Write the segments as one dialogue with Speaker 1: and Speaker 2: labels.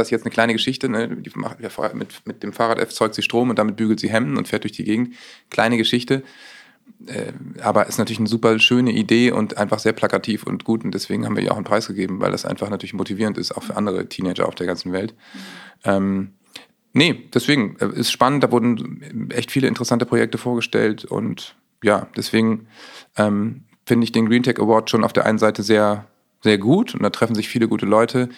Speaker 1: Das ist jetzt eine kleine Geschichte, ne? die macht, mit, mit dem Fahrrad erzeugt sie Strom und damit bügelt sie Hemden und fährt durch die Gegend. Kleine Geschichte, äh, aber ist natürlich eine super schöne Idee und einfach sehr plakativ und gut und deswegen haben wir ihr auch einen Preis gegeben, weil das einfach natürlich motivierend ist, auch für andere Teenager auf der ganzen Welt. Ähm, nee, deswegen äh, ist spannend, da wurden echt viele interessante Projekte vorgestellt und ja, deswegen ähm, finde ich den Green Tech Award schon auf der einen Seite sehr, sehr gut und da treffen sich viele gute Leute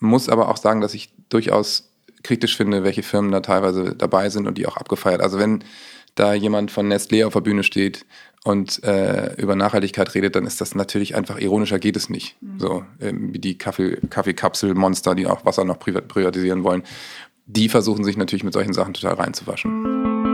Speaker 1: muss aber auch sagen, dass ich durchaus kritisch finde, welche Firmen da teilweise dabei sind und die auch abgefeiert. Also wenn da jemand von Nestlé auf der Bühne steht und äh, über Nachhaltigkeit redet, dann ist das natürlich einfach ironischer geht es nicht. Mhm. So ähm, wie die Kaffee, Kaffeekapselmonster, die auch Wasser noch privatisieren wollen. Die versuchen sich natürlich mit solchen Sachen total reinzuwaschen.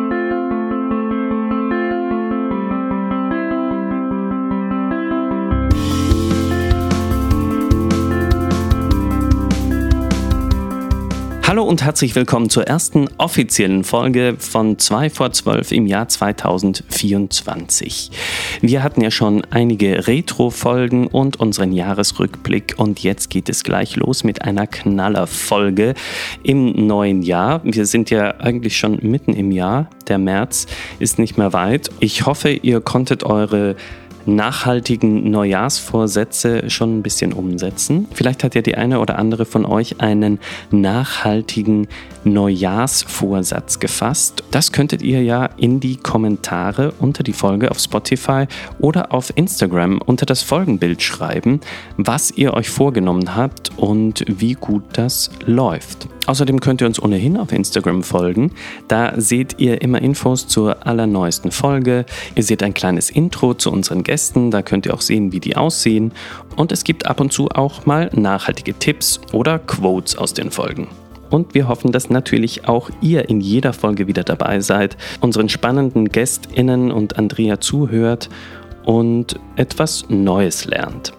Speaker 2: Hallo und herzlich willkommen zur ersten offiziellen Folge von 2 vor 12 im Jahr 2024. Wir hatten ja schon einige Retro-Folgen und unseren Jahresrückblick und jetzt geht es gleich los mit einer Knallerfolge im neuen Jahr. Wir sind ja eigentlich schon mitten im Jahr. Der März ist nicht mehr weit. Ich hoffe, ihr konntet eure nachhaltigen Neujahrsvorsätze schon ein bisschen umsetzen. Vielleicht hat ja die eine oder andere von euch einen nachhaltigen Neujahrsvorsatz gefasst. Das könntet ihr ja in die Kommentare unter die Folge auf Spotify oder auf Instagram unter das Folgenbild schreiben, was ihr euch vorgenommen habt und wie gut das läuft. Außerdem könnt ihr uns ohnehin auf Instagram folgen. Da seht ihr immer Infos zur allerneuesten Folge. Ihr seht ein kleines Intro zu unseren Gästen. Da könnt ihr auch sehen, wie die aussehen. Und es gibt ab und zu auch mal nachhaltige Tipps oder Quotes aus den Folgen. Und wir hoffen, dass natürlich auch ihr in jeder Folge wieder dabei seid, unseren spannenden GästInnen und Andrea zuhört und etwas Neues lernt.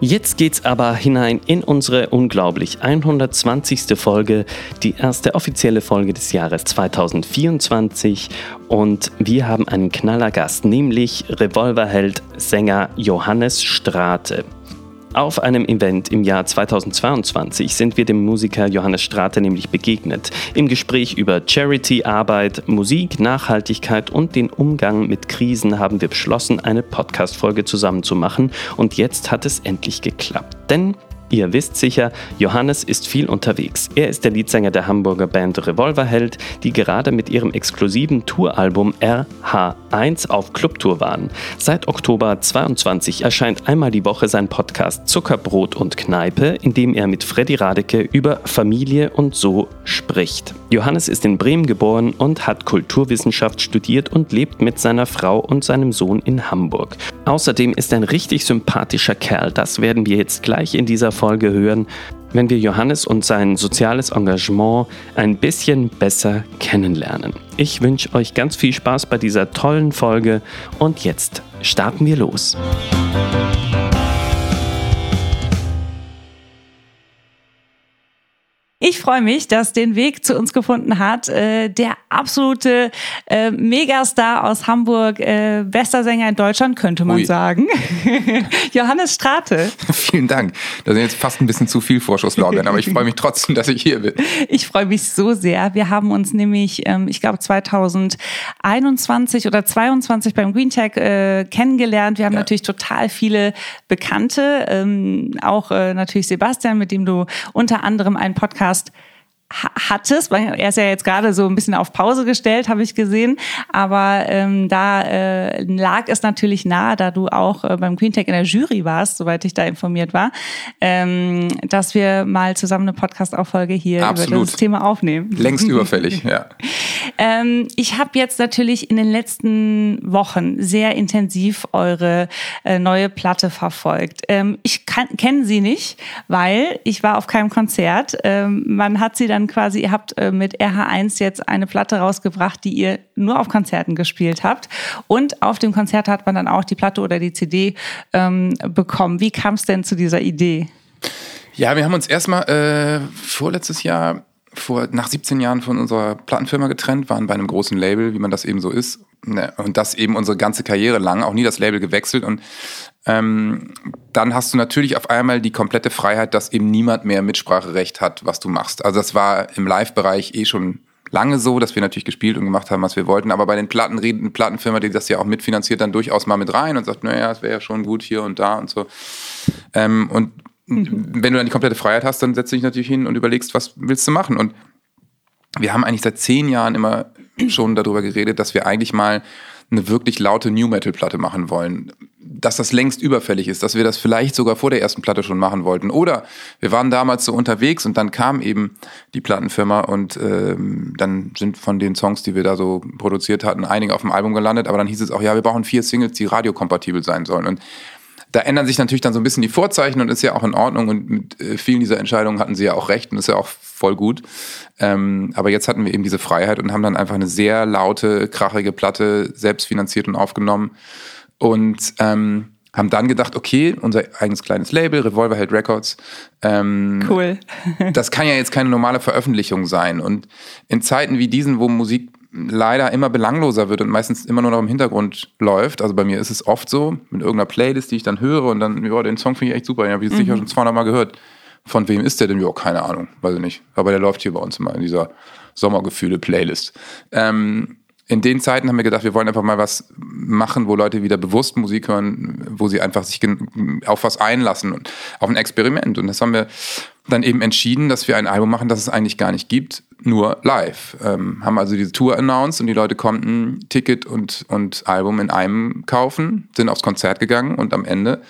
Speaker 2: Jetzt geht's aber hinein in unsere unglaublich 120. Folge, die erste offizielle Folge des Jahres 2024 und wir haben einen Knallergast, nämlich Revolverheld Sänger Johannes Strate. Auf einem Event im Jahr 2022 sind wir dem Musiker Johannes Strate nämlich begegnet. Im Gespräch über Charity, Arbeit, Musik, Nachhaltigkeit und den Umgang mit Krisen haben wir beschlossen, eine Podcast-Folge zusammen zu machen und jetzt hat es endlich geklappt. Denn Ihr wisst sicher, Johannes ist viel unterwegs. Er ist der Leadsänger der Hamburger Band Revolverheld, die gerade mit ihrem exklusiven Touralbum RH1 auf Clubtour waren. Seit Oktober 22 erscheint einmal die Woche sein Podcast Zuckerbrot und Kneipe, in dem er mit Freddy Radeke über Familie und so spricht. Johannes ist in Bremen geboren und hat Kulturwissenschaft studiert und lebt mit seiner Frau und seinem Sohn in Hamburg. Außerdem ist er ein richtig sympathischer Kerl, das werden wir jetzt gleich in dieser Folge hören, wenn wir Johannes und sein soziales Engagement ein bisschen besser kennenlernen. Ich wünsche euch ganz viel Spaß bei dieser tollen Folge und jetzt starten wir los.
Speaker 3: Ich freue mich, dass den Weg zu uns gefunden hat äh, der absolute äh, Megastar aus Hamburg, äh, bester Sänger in Deutschland, könnte man Ui. sagen. Johannes Strate.
Speaker 1: Vielen Dank. Das sind jetzt fast ein bisschen zu viel Vorschusslorbeeren, aber ich freue mich trotzdem, dass ich hier bin.
Speaker 3: Ich freue mich so sehr. Wir haben uns nämlich, ähm, ich glaube 2021 oder 22 beim Green Tech äh, kennengelernt. Wir haben ja. natürlich total viele Bekannte, ähm, auch äh, natürlich Sebastian, mit dem du unter anderem einen Podcast Podcast hattest, weil er ist ja jetzt gerade so ein bisschen auf Pause gestellt, habe ich gesehen, aber ähm, da äh, lag es natürlich nahe, da du auch äh, beim Queen Tech in der Jury warst, soweit ich da informiert war, ähm, dass wir mal zusammen eine Podcast-Auffolge hier Absolut. über das Thema aufnehmen.
Speaker 1: Längst überfällig, ja.
Speaker 3: ähm, ich habe jetzt natürlich in den letzten Wochen sehr intensiv eure äh, neue Platte verfolgt. Ähm, ich kenne sie nicht, weil ich war auf keinem Konzert. Ähm, man hat sie dann dann quasi, ihr habt äh, mit RH1 jetzt eine Platte rausgebracht, die ihr nur auf Konzerten gespielt habt. Und auf dem Konzert hat man dann auch die Platte oder die CD ähm, bekommen. Wie kam es denn zu dieser Idee?
Speaker 1: Ja, wir haben uns erstmal äh, vorletztes Jahr vor, nach 17 Jahren von unserer Plattenfirma getrennt, waren bei einem großen Label, wie man das eben so ist, Ne, und das eben unsere ganze Karriere lang, auch nie das Label gewechselt. Und ähm, dann hast du natürlich auf einmal die komplette Freiheit, dass eben niemand mehr Mitspracherecht hat, was du machst. Also das war im Live-Bereich eh schon lange so, dass wir natürlich gespielt und gemacht haben, was wir wollten. Aber bei den Platten eine Plattenfirma, die das ja auch mitfinanziert, dann durchaus mal mit rein und sagt, naja, es wäre ja schon gut hier und da und so. Ähm, und mhm. wenn du dann die komplette Freiheit hast, dann setzt du dich natürlich hin und überlegst, was willst du machen. Und wir haben eigentlich seit zehn Jahren immer schon darüber geredet, dass wir eigentlich mal eine wirklich laute New Metal Platte machen wollen. Dass das längst überfällig ist, dass wir das vielleicht sogar vor der ersten Platte schon machen wollten. Oder wir waren damals so unterwegs und dann kam eben die Plattenfirma und ähm, dann sind von den Songs, die wir da so produziert hatten, einige auf dem Album gelandet. Aber dann hieß es auch, ja, wir brauchen vier Singles, die radiokompatibel sein sollen. Und da ändern sich natürlich dann so ein bisschen die Vorzeichen und ist ja auch in Ordnung und mit äh, vielen dieser Entscheidungen hatten sie ja auch recht und ist ja auch voll gut. Ähm, aber jetzt hatten wir eben diese Freiheit und haben dann einfach eine sehr laute, krachige Platte selbst finanziert und aufgenommen und ähm, haben dann gedacht, okay, unser eigenes kleines Label, Revolverheld Records. Ähm,
Speaker 3: cool.
Speaker 1: das kann ja jetzt keine normale Veröffentlichung sein. Und in Zeiten wie diesen, wo Musik leider immer belangloser wird und meistens immer nur noch im Hintergrund läuft. Also bei mir ist es oft so, mit irgendeiner Playlist, die ich dann höre und dann, ja, den Song finde ich echt super, den habe ich mhm. sicher schon 200 Mal gehört. Von wem ist der denn? Ja, keine Ahnung, weiß ich nicht. Aber der läuft hier bei uns immer in dieser Sommergefühle-Playlist. Ähm, in den Zeiten haben wir gedacht, wir wollen einfach mal was machen, wo Leute wieder bewusst Musik hören, wo sie einfach sich auf was einlassen und auf ein Experiment. Und das haben wir dann eben entschieden, dass wir ein Album machen, das es eigentlich gar nicht gibt, nur live. Ähm, haben also diese Tour announced und die Leute konnten Ticket und, und Album in einem kaufen, sind aufs Konzert gegangen und am Ende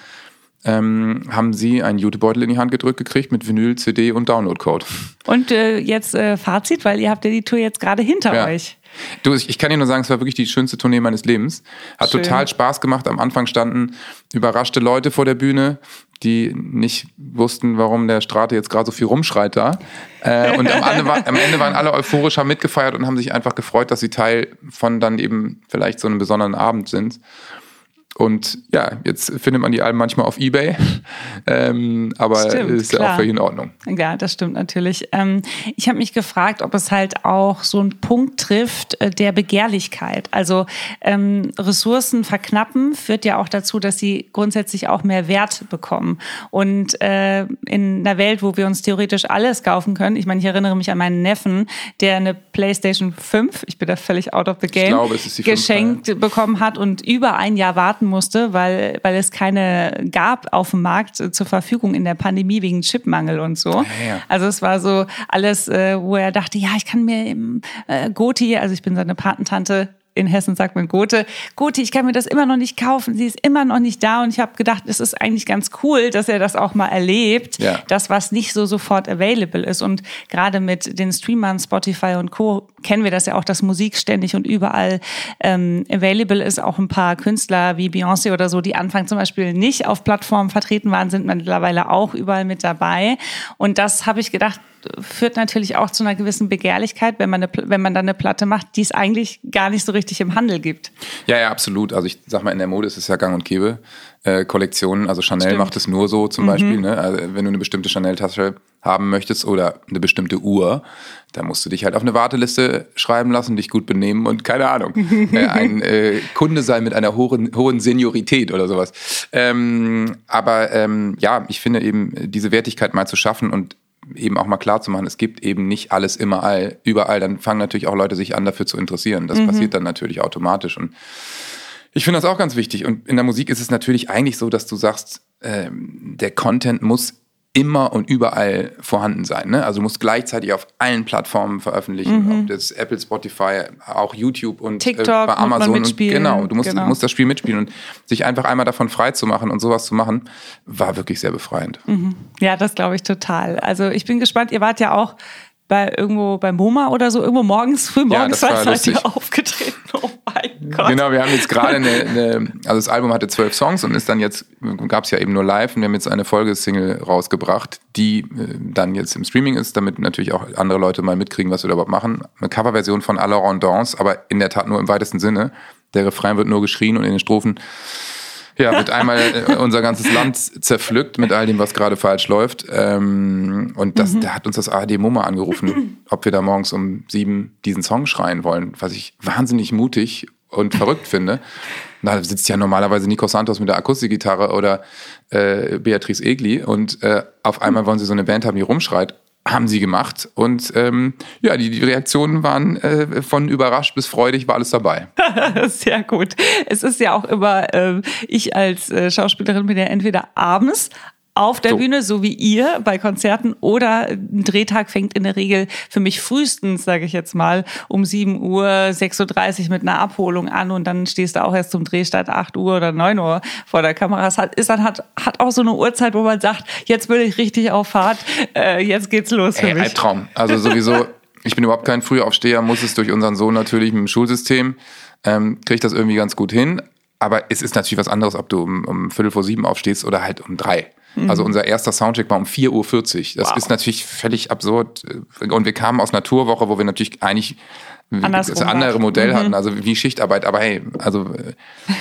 Speaker 1: ähm, haben sie einen Jutebeutel in die Hand gedrückt gekriegt mit Vinyl, CD und Downloadcode.
Speaker 3: Und äh, jetzt äh, Fazit, weil ihr habt ja die Tour jetzt gerade hinter ja. euch.
Speaker 1: Du, ich, ich kann dir nur sagen, es war wirklich die schönste Tournee meines Lebens. Hat Schön. total Spaß gemacht. Am Anfang standen überraschte Leute vor der Bühne, die nicht wussten, warum der Strate jetzt gerade so viel rumschreit da. Äh, und am Ende, war, am Ende waren alle euphorisch, haben mitgefeiert und haben sich einfach gefreut, dass sie Teil von dann eben vielleicht so einem besonderen Abend sind. Und ja, jetzt findet man die Alben manchmal auf Ebay, ähm, aber stimmt, ist ja auch völlig in Ordnung.
Speaker 3: Ja, das stimmt natürlich. Ähm, ich habe mich gefragt, ob es halt auch so einen Punkt trifft äh, der Begehrlichkeit. Also ähm, Ressourcen verknappen führt ja auch dazu, dass sie grundsätzlich auch mehr Wert bekommen. Und äh, in einer Welt, wo wir uns theoretisch alles kaufen können, ich meine, ich erinnere mich an meinen Neffen, der eine PlayStation 5, ich bin da völlig out of the game, glaube, geschenkt 5, bekommen hat und über ein Jahr warten warten musste, weil, weil es keine gab auf dem Markt zur Verfügung in der Pandemie wegen Chipmangel und so. Ja, ja. Also es war so alles, äh, wo er dachte, ja, ich kann mir im äh, Goti, also ich bin seine Patentante, in Hessen sagt man Gote, Gote, ich kann mir das immer noch nicht kaufen, sie ist immer noch nicht da und ich habe gedacht, es ist eigentlich ganz cool, dass er das auch mal erlebt, ja. das was nicht so sofort available ist und gerade mit den Streamern Spotify und Co kennen wir das ja auch, dass Musik ständig und überall ähm, available ist, auch ein paar Künstler wie Beyoncé oder so, die Anfang zum Beispiel nicht auf Plattformen vertreten waren, sind mittlerweile auch überall mit dabei und das habe ich gedacht, führt natürlich auch zu einer gewissen Begehrlichkeit, wenn man, eine, wenn man dann eine Platte macht, die es eigentlich gar nicht so richtig im Handel gibt.
Speaker 1: Ja, ja, absolut. Also ich sag mal, in der Mode ist es ja gang und gäbe. Äh, Kollektionen, also Chanel Stimmt. macht es nur so zum mhm. Beispiel. Ne? Also wenn du eine bestimmte Chanel-Tasche haben möchtest oder eine bestimmte Uhr, dann musst du dich halt auf eine Warteliste schreiben lassen, dich gut benehmen und keine Ahnung, äh, ein äh, Kunde sein mit einer hohen, hohen Seniorität oder sowas. Ähm, aber ähm, ja, ich finde eben, diese Wertigkeit mal zu schaffen und eben auch mal klar zu machen, es gibt eben nicht alles immer all, überall. Dann fangen natürlich auch Leute sich an, dafür zu interessieren. Das mhm. passiert dann natürlich automatisch. Und ich finde das auch ganz wichtig. Und in der Musik ist es natürlich eigentlich so, dass du sagst, äh, der Content muss immer und überall vorhanden sein. Ne? Also du musst gleichzeitig auf allen Plattformen veröffentlichen, mhm. ob das Apple, Spotify, auch YouTube und
Speaker 3: äh, TikTok, äh, bei Amazon. Und,
Speaker 1: genau, du musst, genau. musst das Spiel mitspielen und sich einfach einmal davon frei zu machen und sowas zu machen, war wirklich sehr befreiend.
Speaker 3: Mhm. Ja, das glaube ich total. Also ich bin gespannt, ihr wart ja auch bei irgendwo beim MoMA oder so, irgendwo morgens, früh morgens ja, seid ihr aufgetreten. Gott.
Speaker 1: Genau, wir haben jetzt gerade eine, eine, also das Album hatte zwölf Songs und ist dann jetzt, gab es ja eben nur live und wir haben jetzt eine Folgesingle rausgebracht, die äh, dann jetzt im Streaming ist, damit natürlich auch andere Leute mal mitkriegen, was wir da überhaupt machen. Eine Coverversion von Alors Dance, aber in der Tat nur im weitesten Sinne. Der Refrain wird nur geschrien und in den Strophen ja, wird einmal äh, unser ganzes Land zerpflückt mit all dem, was gerade falsch läuft. Ähm, und das, mhm. da hat uns das ARD Mumma angerufen, ob wir da morgens um sieben diesen Song schreien wollen, was ich wahnsinnig mutig und verrückt finde. Da sitzt ja normalerweise Nico Santos mit der Akustikgitarre oder äh, Beatrice Egli und äh, auf einmal wollen sie so eine Band haben, die rumschreit haben sie gemacht. Und ähm, ja, die, die Reaktionen waren äh, von überrascht bis freudig, war alles dabei.
Speaker 3: Sehr gut. Es ist ja auch immer, äh, ich als äh, Schauspielerin bin ja entweder abends auf der so. Bühne, so wie ihr bei Konzerten oder ein Drehtag fängt in der Regel für mich frühestens, sage ich jetzt mal, um 7 Uhr, 6.30 Uhr mit einer Abholung an und dann stehst du auch erst zum Drehstart 8 Uhr oder 9 Uhr vor der Kamera. Es hat, ist dann hat, hat auch so eine Uhrzeit, wo man sagt, jetzt will ich richtig auf Fahrt, äh, jetzt geht's los für Ey, mich.
Speaker 1: Albtraum. Also sowieso, ich bin überhaupt kein Frühaufsteher, muss es durch unseren Sohn natürlich mit dem Schulsystem, ähm, kriege ich das irgendwie ganz gut hin. Aber es ist natürlich was anderes, ob du um, um Viertel vor sieben aufstehst oder halt um drei. Mhm. Also unser erster Soundcheck war um 4.40 Uhr. Das wow. ist natürlich völlig absurd. Und wir kamen aus Naturwoche, wo wir natürlich eigentlich das andere Modell mhm. hatten, also wie Schichtarbeit. Aber hey, also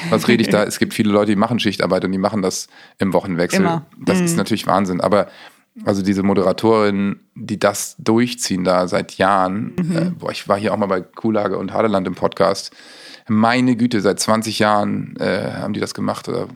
Speaker 1: was rede ich da? Es gibt viele Leute, die machen Schichtarbeit und die machen das im Wochenwechsel. Immer. Das mhm. ist natürlich Wahnsinn. Aber also diese Moderatorinnen, die das durchziehen da seit Jahren. Mhm. Äh, boah, ich war hier auch mal bei Kuhlage und Hadeland im Podcast meine Güte, seit 20 Jahren äh, haben die das gemacht. Oder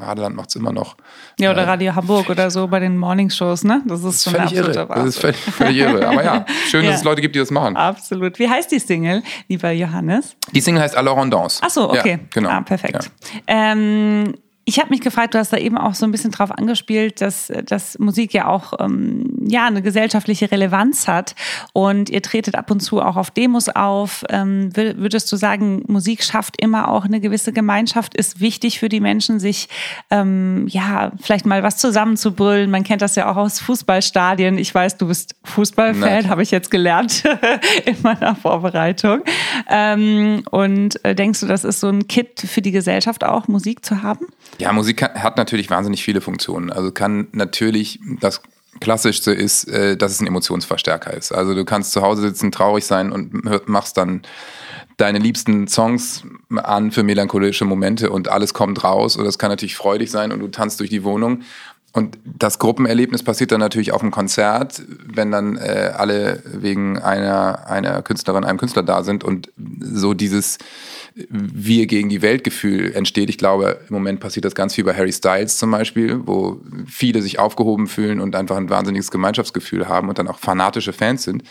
Speaker 1: Hadeland macht es immer noch.
Speaker 3: Ja, oder äh, Radio Hamburg oder so bei den Morningshows, ne? Das ist schon
Speaker 1: völlig irre. Das ist völlig, völlig irre. Aber ja, schön, ja. dass es Leute gibt, die das machen.
Speaker 3: Absolut. Wie heißt die Single, lieber Johannes?
Speaker 1: Die Single heißt Alors Rondance.
Speaker 3: Ach so, okay. Ja, genau. Ah, perfekt. Ja. Ähm, ich habe mich gefragt, du hast da eben auch so ein bisschen drauf angespielt, dass, dass Musik ja auch ähm, ja, eine gesellschaftliche Relevanz hat und ihr tretet ab und zu auch auf Demos auf. Ähm, würdest du sagen, Musik schafft immer auch eine gewisse Gemeinschaft, ist wichtig für die Menschen, sich ähm, ja vielleicht mal was zusammenzubrüllen? Man kennt das ja auch aus Fußballstadien. Ich weiß, du bist Fußballfan, habe ich jetzt gelernt in meiner Vorbereitung. Ähm, und äh, denkst du, das ist so ein Kit für die Gesellschaft auch, Musik zu haben?
Speaker 1: Ja, Musik hat natürlich wahnsinnig viele Funktionen. Also kann natürlich das Klassischste ist, äh, dass es ein Emotionsverstärker ist. Also du kannst zu Hause sitzen, traurig sein und machst dann deine liebsten Songs an für melancholische Momente und alles kommt raus. Oder es kann natürlich freudig sein und du tanzt durch die Wohnung. Und das Gruppenerlebnis passiert dann natürlich auf dem Konzert, wenn dann äh, alle wegen einer, einer Künstlerin, einem Künstler da sind und so dieses wir gegen die Weltgefühl entsteht. Ich glaube, im Moment passiert das ganz viel bei Harry Styles zum Beispiel, wo viele sich aufgehoben fühlen und einfach ein wahnsinniges Gemeinschaftsgefühl haben und dann auch fanatische Fans sind.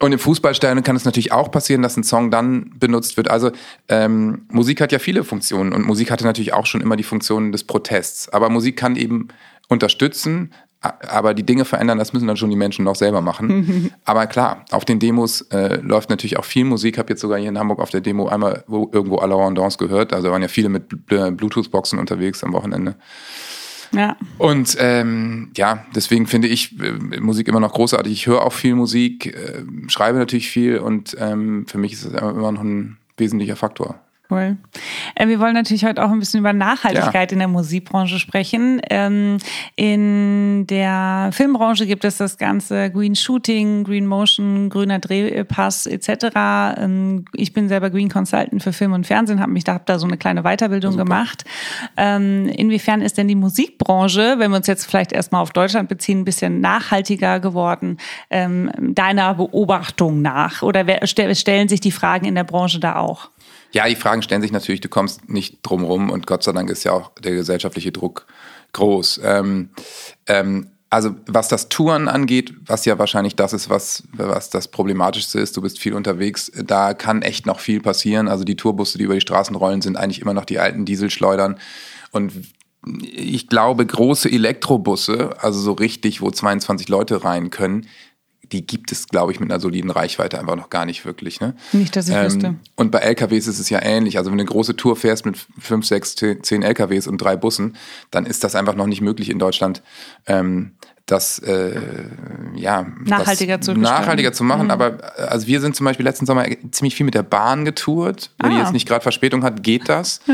Speaker 1: Und im Fußballstadion kann es natürlich auch passieren, dass ein Song dann benutzt wird. Also ähm, Musik hat ja viele Funktionen und Musik hatte natürlich auch schon immer die Funktion des Protests. Aber Musik kann eben unterstützen, aber die Dinge verändern, das müssen dann schon die Menschen noch selber machen. aber klar, auf den Demos äh, läuft natürlich auch viel Musik. Ich habe jetzt sogar hier in Hamburg auf der Demo einmal wo, irgendwo à la Rondance gehört. Also waren ja viele mit Bluetooth-Boxen unterwegs am Wochenende. Ja. Und ähm, ja, deswegen finde ich äh, Musik immer noch großartig. Ich höre auch viel Musik, äh, schreibe natürlich viel und ähm, für mich ist es immer noch ein wesentlicher Faktor.
Speaker 3: Cool. Äh, wir wollen natürlich heute auch ein bisschen über Nachhaltigkeit ja. in der Musikbranche sprechen. Ähm, in der Filmbranche gibt es das ganze Green Shooting, Green Motion, grüner Drehpass etc. Ähm, ich bin selber Green Consultant für Film und Fernsehen, habe mich da, hab da so eine kleine Weiterbildung Super. gemacht. Ähm, inwiefern ist denn die Musikbranche, wenn wir uns jetzt vielleicht erstmal auf Deutschland beziehen, ein bisschen nachhaltiger geworden, deiner Beobachtung nach? Oder stellen sich die Fragen in der Branche da auch?
Speaker 1: Ja, die Fragen stellen sich natürlich, du kommst nicht drum rum und Gott sei Dank ist ja auch der gesellschaftliche Druck groß. Ähm, ähm, also was das Touren angeht, was ja wahrscheinlich das ist, was, was das Problematischste ist, du bist viel unterwegs, da kann echt noch viel passieren. Also die Tourbusse, die über die Straßen rollen, sind eigentlich immer noch die alten Dieselschleudern. Und ich glaube, große Elektrobusse, also so richtig, wo 22 Leute rein können, die gibt es, glaube ich, mit einer soliden Reichweite einfach noch gar nicht wirklich. Ne?
Speaker 3: Nicht, dass ich ähm, wüsste.
Speaker 1: Und bei LKWs ist es ja ähnlich. Also wenn du eine große Tour fährst mit fünf, sechs, zehn LKWs und drei Bussen, dann ist das einfach noch nicht möglich in Deutschland. Ähm, das äh, ja
Speaker 3: nachhaltiger
Speaker 1: das
Speaker 3: zu
Speaker 1: nachhaltiger zu machen. Mhm. Aber also wir sind zum Beispiel letzten Sommer ziemlich viel mit der Bahn getourt. Wenn ah. die jetzt nicht gerade Verspätung hat, geht das.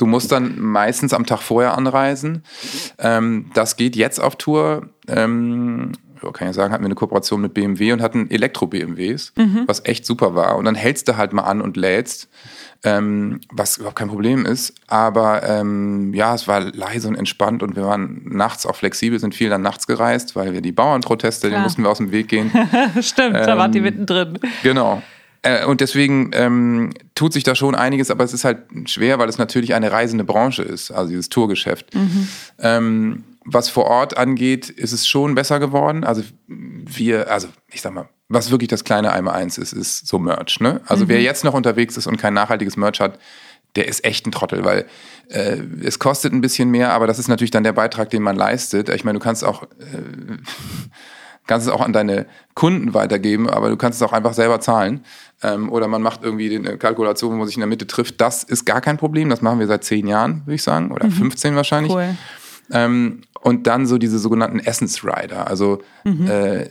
Speaker 1: Du musst dann meistens am Tag vorher anreisen. Ähm, das geht jetzt auf Tour. Ähm, kann ich sagen, hatten wir eine Kooperation mit BMW und hatten Elektro-BMWs, mhm. was echt super war. Und dann hältst du halt mal an und lädst, ähm, was überhaupt kein Problem ist. Aber ähm, ja, es war leise und entspannt und wir waren nachts auch flexibel, sind viel dann nachts gereist, weil wir die Bauernproteste, ja. den mussten wir aus dem Weg gehen.
Speaker 3: Stimmt, ähm, da wart ihr mittendrin.
Speaker 1: Genau. Äh, und deswegen, ähm, tut sich da schon einiges, aber es ist halt schwer, weil es natürlich eine reisende Branche ist, also dieses Tourgeschäft. Mhm. Ähm, was vor Ort angeht, ist es schon besser geworden. Also wir, also ich sag mal, was wirklich das kleine einmal eins ist, ist so Merch. Ne? Also mhm. wer jetzt noch unterwegs ist und kein nachhaltiges Merch hat, der ist echt ein Trottel, weil äh, es kostet ein bisschen mehr, aber das ist natürlich dann der Beitrag, den man leistet. Ich meine, du kannst auch äh, kannst es auch an deine Kunden weitergeben, aber du kannst es auch einfach selber zahlen. Ähm, oder man macht irgendwie eine Kalkulation, wo man sich in der Mitte trifft. Das ist gar kein Problem. Das machen wir seit zehn Jahren, würde ich sagen, oder mhm. 15 wahrscheinlich. Cool. Ähm, und dann so diese sogenannten Essence-Rider. Also mhm. äh,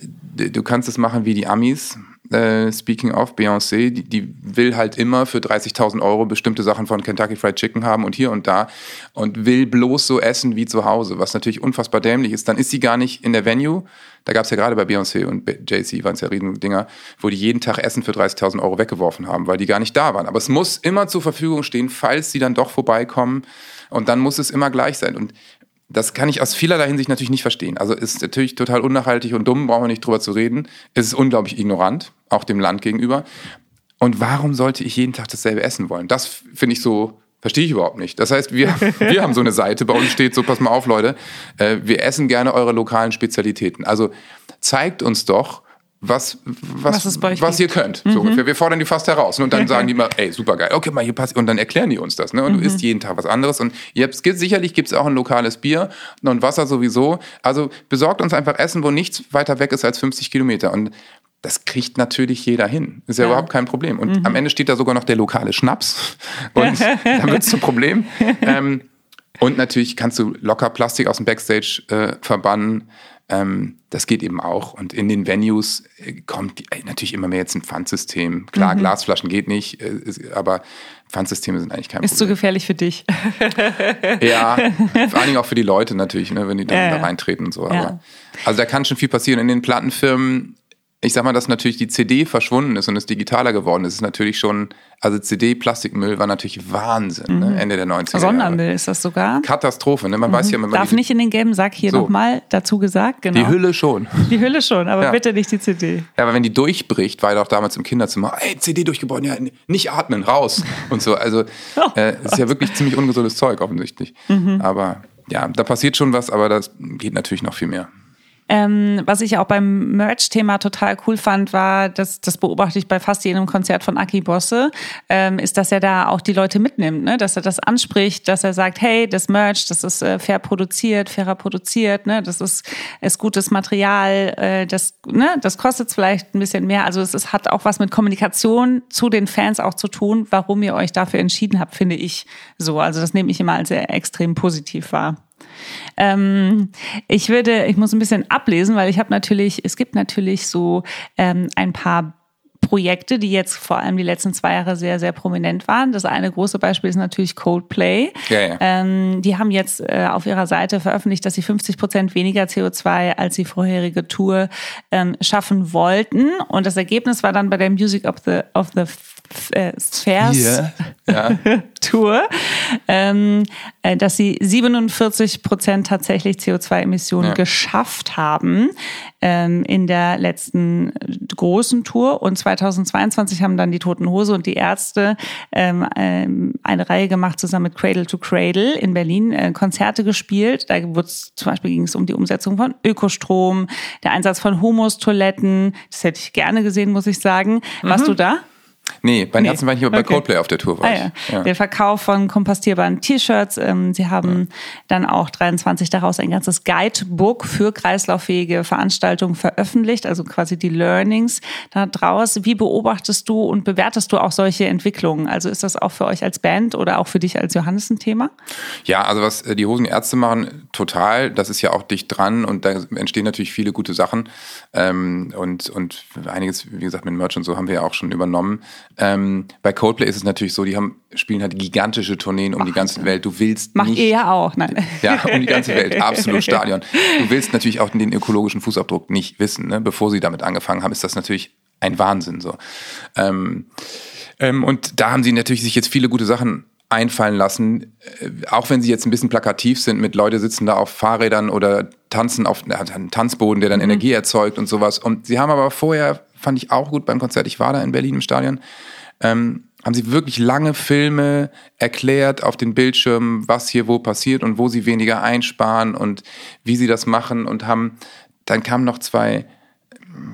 Speaker 1: du kannst es machen wie die Amis. Äh, speaking of Beyoncé, die, die will halt immer für 30.000 Euro bestimmte Sachen von Kentucky Fried Chicken haben und hier und da und will bloß so essen wie zu Hause, was natürlich unfassbar dämlich ist. Dann ist sie gar nicht in der Venue. Da gab es ja gerade bei Beyoncé und JC waren es ja Riesendinger, wo die jeden Tag Essen für 30.000 Euro weggeworfen haben, weil die gar nicht da waren. Aber es muss immer zur Verfügung stehen, falls sie dann doch vorbeikommen. Und dann muss es immer gleich sein. Und das kann ich aus vielerlei Hinsicht natürlich nicht verstehen. Also ist natürlich total unnachhaltig und dumm, brauchen wir nicht drüber zu reden. Es ist unglaublich ignorant, auch dem Land gegenüber. Und warum sollte ich jeden Tag dasselbe essen wollen? Das finde ich so, verstehe ich überhaupt nicht. Das heißt, wir, wir haben so eine Seite, bei uns steht so, pass mal auf, Leute, äh, wir essen gerne eure lokalen Spezialitäten. Also zeigt uns doch, was, was, was, was ihr könnt. So mhm. Wir fordern die fast heraus. Und dann sagen die mal, ey, super geil, okay, mal hier passt. Und dann erklären die uns das. Ne? Und mhm. du isst jeden Tag was anderes. Und ihr habt, sicherlich gibt es auch ein lokales Bier und Wasser sowieso. Also besorgt uns einfach Essen, wo nichts weiter weg ist als 50 Kilometer. Und das kriegt natürlich jeder hin. Ist ja, ja. überhaupt kein Problem. Und mhm. am Ende steht da sogar noch der lokale Schnaps. Und dann wird es zum Problem. Ähm, und natürlich kannst du locker Plastik aus dem Backstage äh, verbannen. Ähm, das geht eben auch. Und in den Venues äh, kommt natürlich immer mehr jetzt ein Pfandsystem. Klar, mhm. Glasflaschen geht nicht, äh, aber Pfandsysteme sind eigentlich kein
Speaker 3: Ist
Speaker 1: Problem. Ist zu
Speaker 3: gefährlich für dich.
Speaker 1: ja, vor allen Dingen auch für die Leute natürlich, ne, wenn die dann ja, da reintreten und so. Aber, ja. Also da kann schon viel passieren. In den Plattenfirmen ich sag mal, dass natürlich die CD verschwunden ist und es digitaler geworden ist, ist natürlich schon, also CD-Plastikmüll war natürlich Wahnsinn, ne, mhm. ne? Ende der 90er
Speaker 3: Sondermüll Jahre. ist das sogar.
Speaker 1: Katastrophe, ne? Man mhm. weiß ja immer.
Speaker 3: Darf nicht in den gelben Sack hier so. nochmal dazu gesagt, genau.
Speaker 1: Die Hülle schon.
Speaker 3: Die Hülle schon, aber ja. bitte nicht die CD.
Speaker 1: Ja, aber wenn die durchbricht, war ja auch damals im Kinderzimmer, ey, CD durchgebrochen, ja, nicht atmen, raus und so. Also, oh, äh, ist ja wirklich ziemlich ungesundes Zeug offensichtlich. Mhm. Aber ja, da passiert schon was, aber das geht natürlich noch viel mehr.
Speaker 3: Ähm, was ich auch beim Merch-Thema total cool fand, war, dass das beobachte ich bei fast jedem Konzert von Aki Bosse, ähm, ist, dass er da auch die Leute mitnimmt, ne? dass er das anspricht, dass er sagt, hey, das Merch, das ist äh, fair produziert, fairer produziert, ne? das ist, ist gutes Material, äh, das, ne? das kostet vielleicht ein bisschen mehr. Also es ist, hat auch was mit Kommunikation zu den Fans auch zu tun, warum ihr euch dafür entschieden habt, finde ich so. Also das nehme ich immer als sehr extrem positiv wahr. Ähm, ich würde, ich muss ein bisschen ablesen, weil ich habe natürlich, es gibt natürlich so ähm, ein paar Projekte, die jetzt vor allem die letzten zwei Jahre sehr, sehr prominent waren. Das eine große Beispiel ist natürlich Coldplay. Ja, ja. Ähm, die haben jetzt äh, auf ihrer Seite veröffentlicht, dass sie 50 Prozent weniger CO2 als die vorherige Tour ähm, schaffen wollten. Und das Ergebnis war dann bei der Music of the, of the äh, Spheres yeah. ja. Tour, ähm, äh, dass sie 47 Prozent tatsächlich CO2-Emissionen ja. geschafft haben ähm, in der letzten großen Tour. Und 2022 haben dann die Toten Hose und die Ärzte ähm, ähm, eine Reihe gemacht zusammen mit Cradle to Cradle in Berlin, äh, Konzerte gespielt. Da zum Beispiel ging es um die Umsetzung von Ökostrom, der Einsatz von Humus-Toiletten. Das hätte ich gerne gesehen, muss ich sagen. Warst mhm. du da?
Speaker 1: Nee, bei den nee. Ärzten war ich aber bei okay. Coldplay auf der Tour. War ah,
Speaker 3: ja. ja. Der Verkauf von kompostierbaren T-Shirts. Ähm, sie haben ja. dann auch 23 daraus ein ganzes Guidebook für kreislauffähige Veranstaltungen veröffentlicht, also quasi die Learnings da draus. Wie beobachtest du und bewertest du auch solche Entwicklungen? Also ist das auch für euch als Band oder auch für dich als Johannes ein Thema?
Speaker 1: Ja, also was äh, die Hosenärzte machen, total. Das ist ja auch dicht dran und da entstehen natürlich viele gute Sachen. Ähm, und, und einiges, wie gesagt, mit Merch und so haben wir ja auch schon übernommen. Ähm, bei Coldplay ist es natürlich so, die haben, spielen halt gigantische Tourneen um Ach, die ganze Welt. Du willst
Speaker 3: Macht
Speaker 1: nicht,
Speaker 3: ihr ja auch, nein.
Speaker 1: Ja, um die ganze Welt, absolut Stadion. Du willst natürlich auch den ökologischen Fußabdruck nicht wissen. Ne? Bevor sie damit angefangen haben, ist das natürlich ein Wahnsinn so. Ähm, ähm, und da haben sie natürlich sich jetzt viele gute Sachen einfallen lassen, äh, auch wenn sie jetzt ein bisschen plakativ sind mit Leute sitzen da auf Fahrrädern oder tanzen auf einem Tanzboden, der dann mhm. Energie erzeugt und sowas. Und sie haben aber vorher fand ich auch gut beim Konzert. Ich war da in Berlin im Stadion. Ähm, haben sie wirklich lange Filme erklärt auf den Bildschirmen, was hier wo passiert und wo sie weniger einsparen und wie sie das machen und haben, dann kamen noch zwei,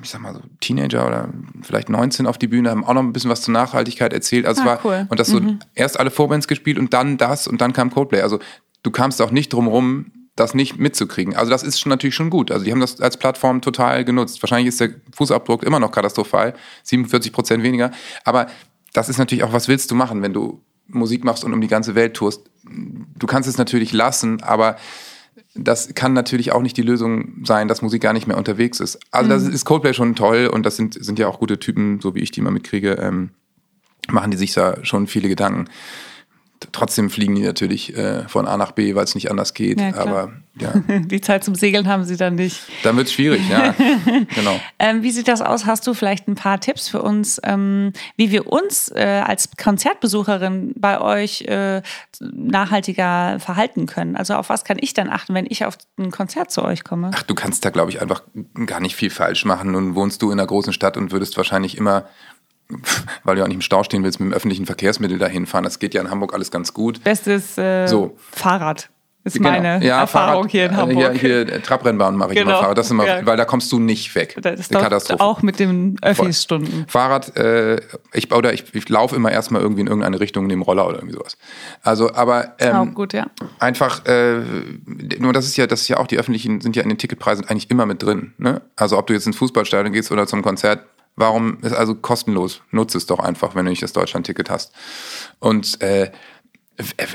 Speaker 1: ich sag mal so Teenager oder vielleicht 19 auf die Bühne, haben auch noch ein bisschen was zur Nachhaltigkeit erzählt. Also
Speaker 3: Ah,
Speaker 1: war,
Speaker 3: cool.
Speaker 1: und das so erst alle Vorbands gespielt und dann das und dann kam Coldplay. Also du kamst auch nicht drum rum, das nicht mitzukriegen. Also das ist schon natürlich schon gut. Also die haben das als Plattform total genutzt. Wahrscheinlich ist der Fußabdruck immer noch katastrophal, 47 Prozent weniger. Aber das ist natürlich auch, was willst du machen, wenn du Musik machst und um die ganze Welt tourst? Du kannst es natürlich lassen, aber das kann natürlich auch nicht die Lösung sein, dass Musik gar nicht mehr unterwegs ist. Also das ist Coldplay schon toll und das sind, sind ja auch gute Typen, so wie ich die mal mitkriege, ähm, machen die sich da schon viele Gedanken. Trotzdem fliegen die natürlich äh, von A nach B, weil es nicht anders geht.
Speaker 3: Ja,
Speaker 1: aber ja,
Speaker 3: Die Zeit zum Segeln haben sie dann nicht.
Speaker 1: dann wird's schwierig, ja. genau.
Speaker 3: Ähm, wie sieht das aus? Hast du vielleicht ein paar Tipps für uns, ähm, wie wir uns äh, als Konzertbesucherin bei euch äh, nachhaltiger verhalten können? Also auf was kann ich dann achten, wenn ich auf ein Konzert zu euch komme?
Speaker 1: Ach, du kannst da, glaube ich, einfach gar nicht viel falsch machen. Nun wohnst du in einer großen Stadt und würdest wahrscheinlich immer, weil du auch nicht im Stau stehen willst, mit dem öffentlichen Verkehrsmittel dahin fahren. Das geht ja in Hamburg alles ganz gut.
Speaker 3: Bestes äh,
Speaker 1: So.
Speaker 3: Fahrrad ist
Speaker 1: Genau.
Speaker 3: meine
Speaker 1: Ja,
Speaker 3: Erfahrung
Speaker 1: Fahrrad,
Speaker 3: hier in
Speaker 1: äh,
Speaker 3: Hamburg.
Speaker 1: Hier, hier äh, Trabrennbahn mache ich
Speaker 3: Genau.
Speaker 1: immer Fahrrad. Das ist immer,
Speaker 3: Ja.
Speaker 1: weil da kommst du nicht weg.
Speaker 3: Das ist
Speaker 1: Katastrophe.
Speaker 3: auch mit den Öffis-Stunden.
Speaker 1: Fahrrad, äh, ich, oder ich, ich laufe immer erstmal irgendwie in irgendeine Richtung neben Roller oder irgendwie sowas. Also, aber ähm,
Speaker 3: Auch gut, ja.
Speaker 1: einfach, äh, nur das ist ja, das ist ja auch die öffentlichen, sind ja in den Ticketpreisen eigentlich immer mit drin. Ne? Also ob du jetzt ins Fußballstadion gehst oder zum Konzert, warum ist also kostenlos? Nutze es doch einfach, wenn du nicht das Deutschland-Ticket hast. Und äh,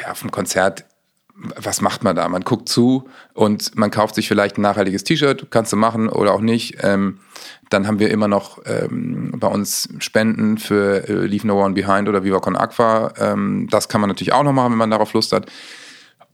Speaker 1: auf dem Konzert, was macht man da? Man guckt zu und man kauft sich vielleicht ein nachhaltiges T-Shirt, kannst du machen oder auch nicht. Ähm, dann haben wir immer noch ähm, bei uns Spenden für äh, Leave No One Behind oder Viva Con Aqua. Ähm, das kann man natürlich auch noch machen, wenn man darauf Lust hat.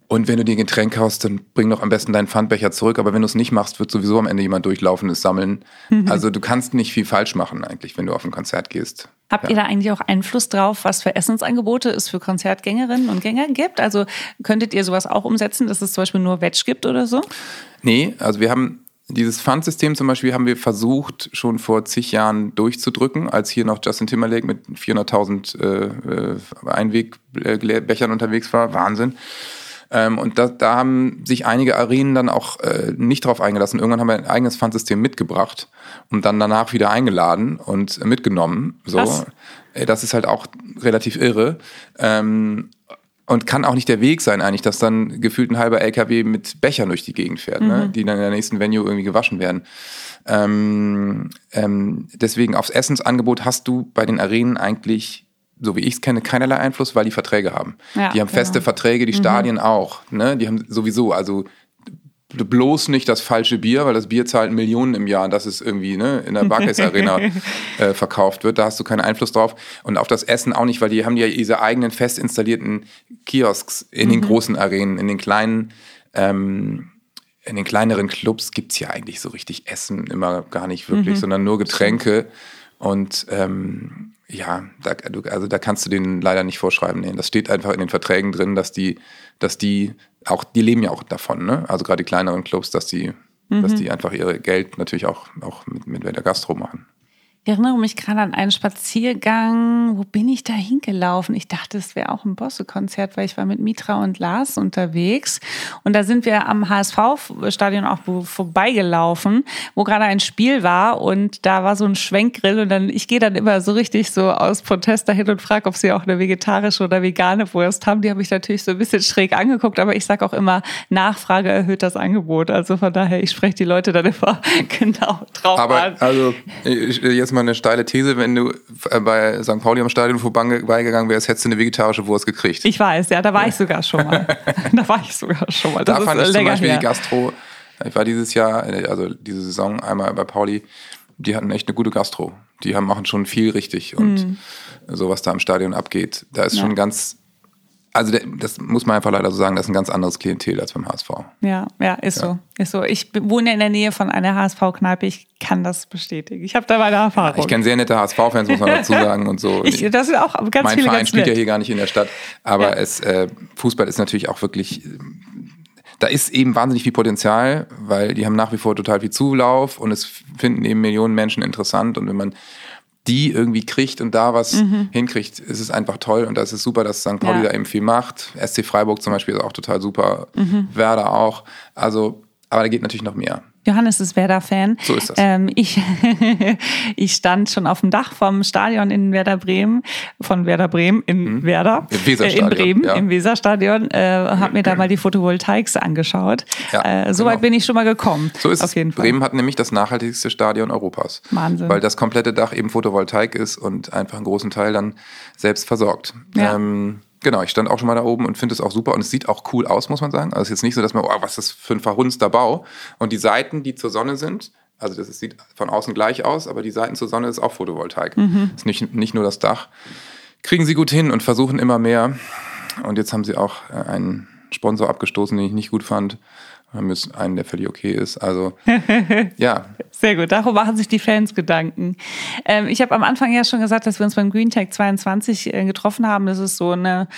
Speaker 1: Und wenn du dir ein Getränk kaufst, dann bring doch am besten deinen Pfandbecher zurück. Aber wenn du es nicht machst, wird sowieso am Ende jemand durchlaufen, es sammeln. Also du kannst nicht viel falsch machen eigentlich, wenn du auf ein Konzert gehst.
Speaker 3: Habt ihr da eigentlich auch Einfluss drauf, was für Essensangebote es für Konzertgängerinnen und Gänger gibt? Also könntet ihr sowas auch umsetzen, dass es zum Beispiel nur Veg gibt oder so?
Speaker 1: Nee, also wir haben dieses Pfandsystem zum Beispiel haben wir versucht, schon vor zig Jahren durchzudrücken, als hier noch Justin Timberlake mit 400.000 äh, äh, Einwegbechern unterwegs war. Wahnsinn. Ähm, und da, da haben sich einige Arenen dann auch äh, nicht drauf eingelassen. Irgendwann haben wir ein eigenes Pfandsystem mitgebracht und dann danach wieder eingeladen und mitgenommen. So.
Speaker 3: Krass.
Speaker 1: Äh, Das ist halt auch relativ irre. Ähm, und kann auch nicht der Weg sein eigentlich, dass dann gefühlt ein halber LKW mit Bechern durch die Gegend fährt, ne? die dann in der nächsten Venue irgendwie gewaschen werden. Ähm, ähm, deswegen aufs Essensangebot hast du bei den Arenen eigentlich, so wie ich es kenne, keinerlei Einfluss, weil die Verträge haben.
Speaker 3: Ja,
Speaker 1: die haben feste
Speaker 3: genau.
Speaker 1: Verträge, die Stadien auch. Ne? Die haben sowieso, also bloß nicht das falsche Bier, weil das Bier zahlt Millionen im Jahr, dass es irgendwie ne, in der Barclays Arena äh, verkauft wird. Da hast du keinen Einfluss drauf. Und auf das Essen auch nicht, weil die haben ja diese eigenen fest installierten Kiosks in den großen Arenen, in den kleinen, ähm, in den kleineren Clubs gibt's ja eigentlich so richtig Essen immer gar nicht wirklich, sondern nur Getränke. Und ähm, ja, da, also da kannst du denen leider nicht vorschreiben. Nee, das steht einfach in den Verträgen drin, dass die, dass die auch, die leben ja auch davon, ne? Also gerade die kleineren Clubs, dass die, dass die einfach ihre Geld natürlich auch, auch mit, mit der Gastro machen.
Speaker 3: Ich erinnere mich gerade an einen Spaziergang. Wo bin ich da hingelaufen? Ich dachte, es wäre auch ein Bosse-Konzert, weil ich war mit Mitra und Lars unterwegs. Und da sind wir am HSV-Stadion auch vorbeigelaufen, wo gerade ein Spiel war. Und da war so ein Schwenkgrill. Und dann, ich gehe dann immer so richtig so aus Protest dahin und frage, ob sie auch eine vegetarische oder vegane Wurst haben. Die habe ich natürlich so ein bisschen schräg angeguckt. Aber ich sage auch immer, Nachfrage erhöht das Angebot. Also von daher, ich spreche die Leute dann immer genau drauf
Speaker 1: Aber
Speaker 3: an.
Speaker 1: also ich, jetzt mal eine steile These, wenn du äh, bei St. Pauli am Stadion vorbeigegangen wärst, hättest du eine vegetarische Wurst gekriegt.
Speaker 3: Ich weiß, ja, da war ich sogar schon mal. da war ich sogar schon mal. Das
Speaker 1: da fand
Speaker 3: ist
Speaker 1: ich zum Beispiel
Speaker 3: her.
Speaker 1: die Gastro, ich war dieses Jahr, also diese Saison einmal bei Pauli, die hatten echt eine gute Gastro. Die haben, machen schon viel richtig und so, was da im Stadion abgeht, da ist.
Speaker 3: Ja.
Speaker 1: schon ganz, also das muss man einfach leider so sagen, das ist ein ganz anderes Klientel als beim HSV.
Speaker 3: Ja, ja, ist so. Ist so. Ich wohne in der Nähe von einer HSV-Kneipe. Ich kann das bestätigen. Ich habe da meine Erfahrung.
Speaker 1: Ich kenne sehr nette HSV-Fans, muss man dazu sagen und so.
Speaker 3: Ich, das sind auch ganz
Speaker 1: mein
Speaker 3: viele
Speaker 1: Verein
Speaker 3: ganz
Speaker 1: spielt ja
Speaker 3: nett.
Speaker 1: hier gar nicht in der Stadt, aber
Speaker 3: Ja.
Speaker 1: es äh, Fußball ist natürlich auch wirklich da ist eben wahnsinnig viel Potenzial, weil die haben nach wie vor total viel Zulauf und es finden eben Millionen Menschen interessant und wenn man die irgendwie kriegt und da was mhm. hinkriegt, ist es einfach toll. Und da ist super, dass St. Pauli ja. da eben viel macht. SC Freiburg zum Beispiel ist auch total super. Mhm. Werder auch. Also, aber da geht natürlich noch mehr.
Speaker 3: Johannes ist Werder-Fan.
Speaker 1: So ist das.
Speaker 3: Ähm, ich, ich stand schon auf dem Dach vom Stadion in Werder Bremen, von Werder Bremen in mhm. Werder,
Speaker 1: Im Weserstadion,
Speaker 3: äh, in Bremen, ja. im Weserstadion, äh, habe mir da mal die Photovoltaiks angeschaut. Ja, äh, Soweit genau. bin ich schon mal gekommen.
Speaker 1: So ist auf jeden. Fall. Bremen hat nämlich das nachhaltigste Stadion Europas.
Speaker 3: Wahnsinn.
Speaker 1: Weil das komplette Dach eben Photovoltaik ist und einfach einen großen Teil dann selbst versorgt. Ja. Ähm, Genau, ich stand auch schon mal da oben und finde es auch super und es sieht auch cool aus, muss man sagen. Also es ist jetzt nicht so, dass man, oh, was ist das für ein verhunzter Bau? Und die Seiten, die zur Sonne sind, also das sieht von außen gleich aus, aber die Seiten zur Sonne ist auch Photovoltaik. Mhm. Ist nicht, nicht nur das Dach. Kriegen sie gut hin und versuchen immer mehr. Und jetzt haben sie auch äh, einen Sponsor abgestoßen, den ich nicht gut fand haben jetzt einen, der völlig okay ist. Also ja.
Speaker 3: Sehr gut, darum machen sich die Fans Gedanken. Ähm, ich habe am Anfang ja schon gesagt, dass wir uns beim Green Tech 22 äh, getroffen haben. Das ist so eine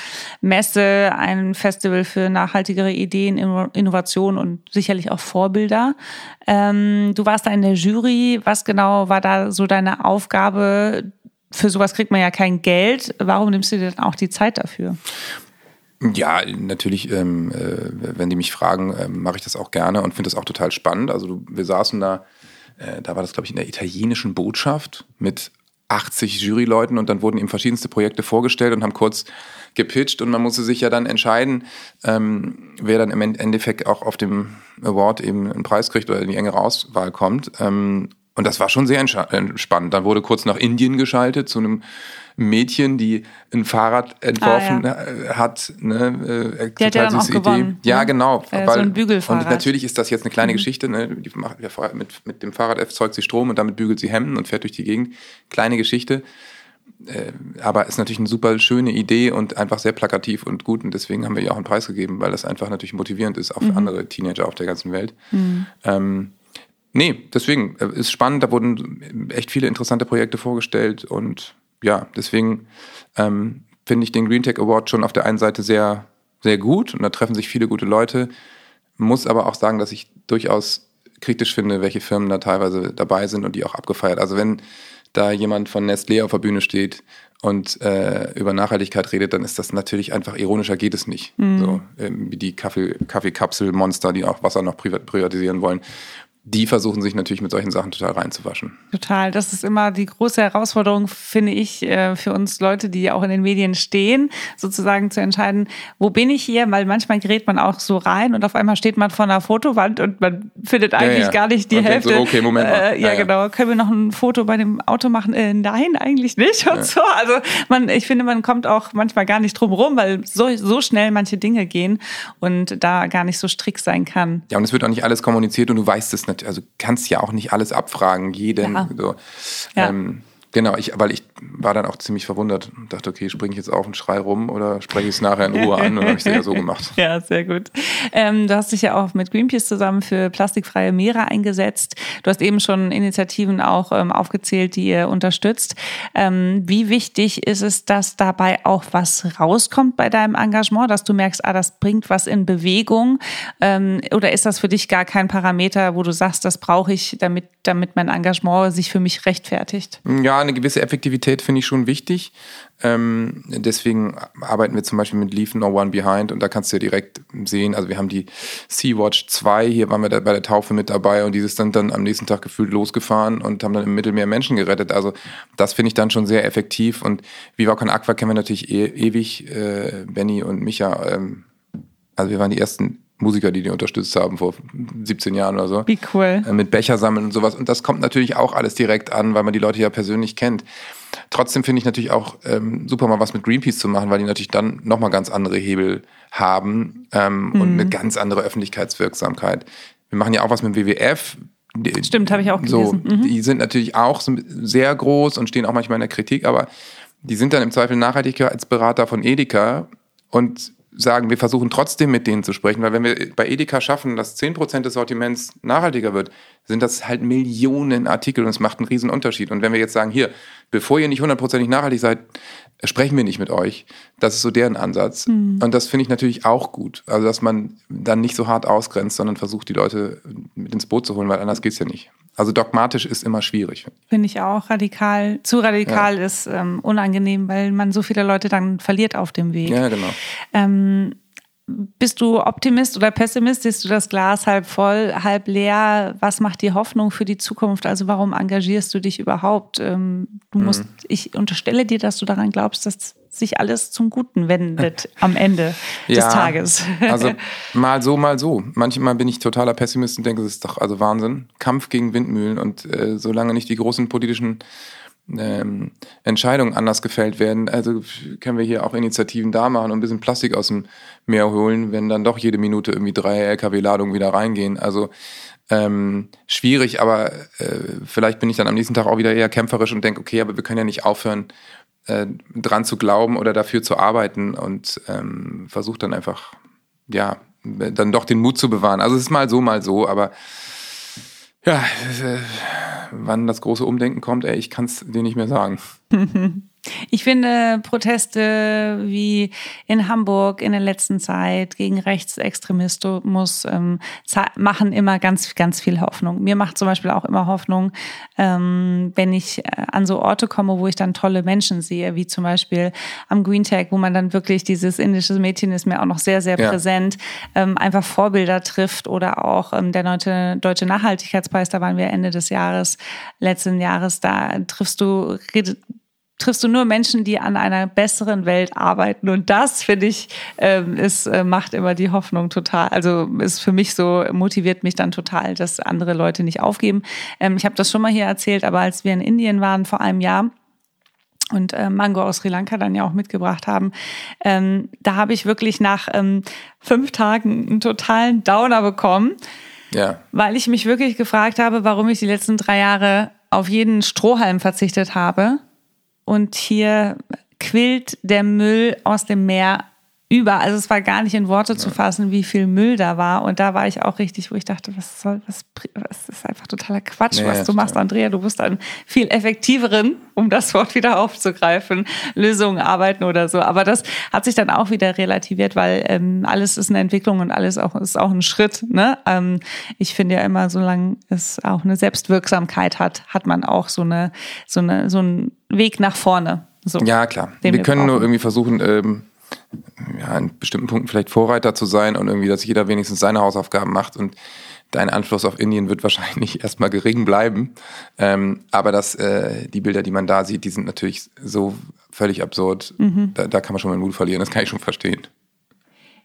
Speaker 3: Messe, ein Festival für nachhaltigere Ideen, Innovation und sicherlich auch Vorbilder. Ähm, du warst da in der Jury. Was genau war da so deine Aufgabe? Für sowas kriegt man ja kein Geld. Warum nimmst du dir dann auch die Zeit dafür?
Speaker 1: Ja, natürlich, ähm, äh, wenn die mich fragen, äh, mache ich das auch gerne und finde das auch total spannend. Also wir saßen da, äh, da war das, glaube ich, in der italienischen Botschaft mit 80 Juryleuten und dann wurden ihm verschiedenste Projekte vorgestellt und haben kurz gepitcht und man musste sich ja dann entscheiden, ähm, wer dann im Endeffekt auch auf dem Award eben einen Preis kriegt oder in die engere Auswahl kommt. Ähm, und das war schon sehr spannend. Dann wurde kurz nach Indien geschaltet zu einem Mädchen, die ein Fahrrad entworfen ah, ja. hat. Ne,
Speaker 3: äh, die hat ja dann auch Idee. gewonnen.
Speaker 1: Ja, ne? genau.
Speaker 3: Äh, weil, so ein Bügelfahrrad.
Speaker 1: Und natürlich ist das jetzt eine kleine mhm. Geschichte. Ne? Die macht, mit, mit dem Fahrrad erzeugt sie Strom und damit bügelt sie Hemden und fährt durch die Gegend. Kleine Geschichte. Äh, aber ist natürlich eine super schöne Idee und einfach sehr plakativ und gut. Und deswegen haben wir ihr auch einen Preis gegeben, weil das einfach natürlich motivierend ist, auch für mhm. andere Teenager auf der ganzen Welt. Mhm. Ähm, Nee, deswegen äh, ist spannend, da wurden echt viele interessante Projekte vorgestellt und ja, deswegen ähm, finde ich den Green Tech Award schon auf der einen Seite sehr, sehr gut und da treffen sich viele gute Leute. Muss aber auch sagen, dass ich durchaus kritisch finde, welche Firmen da teilweise dabei sind und die auch abgefeiert. Also wenn da jemand von Nestlé auf der Bühne steht und äh, über Nachhaltigkeit redet, dann ist das natürlich einfach ironischer geht es nicht. Mhm. So ähm, wie die Kaffee, Kaffeekapselmonster, die auch Wasser noch privatisieren wollen die versuchen sich natürlich mit solchen Sachen total reinzuwaschen.
Speaker 3: Total. Das ist immer die große Herausforderung, finde ich, äh, für uns Leute, die auch in den Medien stehen, sozusagen zu entscheiden, wo bin ich hier? Weil manchmal gerät man auch so rein und auf einmal steht man vor einer Fotowand und man findet eigentlich ja, ja. gar nicht die und Hälfte.
Speaker 1: So, okay, Moment mal.
Speaker 3: Äh, ja, ja, genau. Können wir noch ein Foto bei dem Auto machen? Äh, nein, eigentlich nicht. Und so. Also man, ich finde, man kommt auch manchmal gar nicht drum rum, weil so, so schnell manche Dinge gehen und da gar nicht so strikt sein kann.
Speaker 1: Ja, und es wird auch nicht alles kommuniziert und du weißt es natürlich also kannst ja auch nicht alles abfragen, jeden. Ja. So. Ja. Ähm, Genau, ich, weil ich war dann auch ziemlich verwundert und dachte, okay, springe ich jetzt auf und schrei rum oder spreche ich es nachher in Ruhe an und habe ich es ja so gemacht.
Speaker 3: Ja, sehr gut. Ähm, du hast dich ja auch mit Greenpeace zusammen für plastikfreie Meere eingesetzt. Du hast eben schon Initiativen auch ähm, aufgezählt, die ihr unterstützt. Ähm, wie wichtig ist es, dass dabei auch was rauskommt bei deinem Engagement, dass du merkst, ah, das bringt was in Bewegung? Ähm, oder ist das für dich gar kein Parameter, wo du sagst, das brauche ich, damit, damit mein Engagement sich für mich rechtfertigt?
Speaker 1: Ja, eine gewisse Effektivität finde ich schon wichtig. Ähm, deswegen arbeiten wir zum Beispiel mit Leave No One Behind und da kannst du ja direkt sehen, also wir haben die Sea-Watch 2, hier waren wir da bei der Taufe mit dabei und dieses dann, dann am nächsten Tag gefühlt losgefahren und haben dann im Mittelmeer Menschen gerettet. Also das finde ich dann schon sehr effektiv und Viva Con Aqua kennen wir natürlich e ewig, äh, Benny und Micha. Ähm, also wir waren die ersten Musiker, die die unterstützt haben vor 17 Jahren oder so.
Speaker 3: Wie cool.
Speaker 1: Äh, mit Becher sammeln und sowas. Und das kommt natürlich auch alles direkt an, weil man die Leute ja persönlich kennt. Trotzdem finde ich natürlich auch ähm, super mal was mit Greenpeace zu machen, weil die natürlich dann nochmal ganz andere Hebel haben ähm, mhm. und eine ganz andere Öffentlichkeitswirksamkeit. Wir machen ja auch was mit dem WWF.
Speaker 3: Stimmt, habe ich auch gelesen.
Speaker 1: So, mhm. Die sind natürlich auch sehr groß und stehen auch manchmal in der Kritik, aber die sind dann im Zweifel Nachhaltigkeitsberater von Edeka und sagen, wir versuchen trotzdem mit denen zu sprechen, weil wenn wir bei Edeka schaffen, dass 10% des Sortiments nachhaltiger wird, sind das halt Millionen Artikel und es macht einen riesen Unterschied. Und wenn wir jetzt sagen, hier, bevor ihr nicht hundertprozentig nachhaltig seid, sprechen wir nicht mit euch. Das ist so deren Ansatz. Mhm. Und das finde ich natürlich auch gut. Also, dass man dann nicht so hart ausgrenzt, sondern versucht, die Leute mit ins Boot zu holen, weil anders geht's ja nicht. Also dogmatisch ist immer schwierig.
Speaker 3: Finde ich auch radikal. Zu radikal ja. ist ähm, unangenehm, weil man so viele Leute dann verliert auf dem Weg.
Speaker 1: Ja, genau.
Speaker 3: Ähm, bist du Optimist oder Pessimist? Siehst du das Glas halb voll, halb leer? Was macht dir Hoffnung für die Zukunft? Also warum engagierst du dich überhaupt? Ähm, du musst, mhm. ich unterstelle dir, dass du daran glaubst, dass sich alles zum Guten wendet am Ende des ja, Tages.
Speaker 1: also mal so, mal so. Manchmal bin ich totaler Pessimist und denke, es ist doch also Wahnsinn. Kampf gegen Windmühlen und äh, solange nicht die großen politischen ähm, Entscheidungen anders gefällt werden. Also können wir hier auch Initiativen da machen und ein bisschen Plastik aus dem Meer holen, wenn dann doch jede Minute irgendwie drei LKW-Ladungen wieder reingehen. Also ähm, schwierig, aber äh, vielleicht bin ich dann am nächsten Tag auch wieder eher kämpferisch und denke, okay, aber wir können ja nicht aufhören, äh, dran zu glauben oder dafür zu arbeiten und ähm, versuche dann einfach, ja, dann doch den Mut zu bewahren. Also es ist mal so, mal so, aber ja, äh, wann das große Umdenken kommt, ey, ich kann es dir nicht mehr sagen.
Speaker 3: Ich finde Proteste wie in Hamburg in der letzten Zeit gegen Rechtsextremismus ähm, machen immer ganz, ganz viel Hoffnung. Mir macht zum Beispiel auch immer Hoffnung, ähm, wenn ich äh, an so Orte komme, wo ich dann tolle Menschen sehe, wie zum Beispiel am Green Tag, wo man dann wirklich dieses indische Mädchen ist mir auch noch sehr, sehr ja. präsent, ähm, einfach Vorbilder trifft oder auch ähm, der Deutsche, Deutsche Nachhaltigkeitspreis, da waren wir Ende des Jahres, letzten Jahres, da triffst du, triffst du nur Menschen, die an einer besseren Welt arbeiten. Und das, finde ich, ähm, ist, äh, macht immer die Hoffnung total. Also ist für mich so, motiviert mich dann total, dass andere Leute nicht aufgeben. Ähm, ich habe das schon mal hier erzählt, aber als wir in Indien waren vor einem Jahr, und äh, Mango aus Sri Lanka dann ja auch mitgebracht haben. Ähm, da habe ich wirklich nach ähm, fünf Tagen einen totalen Downer bekommen,
Speaker 1: ja.
Speaker 3: weil ich mich wirklich gefragt habe, warum ich die letzten drei Jahre auf jeden Strohhalm verzichtet habe und hier quillt der Müll aus dem Meer über. Also es war gar nicht in Worte zu fassen, wie viel Müll da war. Und da war ich auch richtig, wo ich dachte, was soll, was, was ist einfach totaler Quatsch, nee, was du machst, Andrea. Du bist einen viel effektiveren, um das Wort wieder aufzugreifen, Lösungen arbeiten oder so. Aber das hat sich dann auch wieder relativiert, weil ähm, alles ist eine Entwicklung und alles auch, ist auch ein Schritt. Ne? Ähm, ich finde ja immer, solange es auch eine Selbstwirksamkeit hat, hat man auch so eine, so eine, so einen Weg nach vorne. So,
Speaker 1: ja, klar. Wir, wir können brauchen. nur irgendwie versuchen, ähm, ja, in bestimmten Punkten vielleicht Vorreiter zu sein und irgendwie, dass jeder wenigstens seine Hausaufgaben macht und dein Einfluss auf Indien wird wahrscheinlich erstmal gering bleiben. Ähm, aber das, äh, die Bilder, die man da sieht, die sind natürlich so völlig absurd. Mhm. Da, da kann man schon mal den Mut verlieren, das kann ich schon verstehen.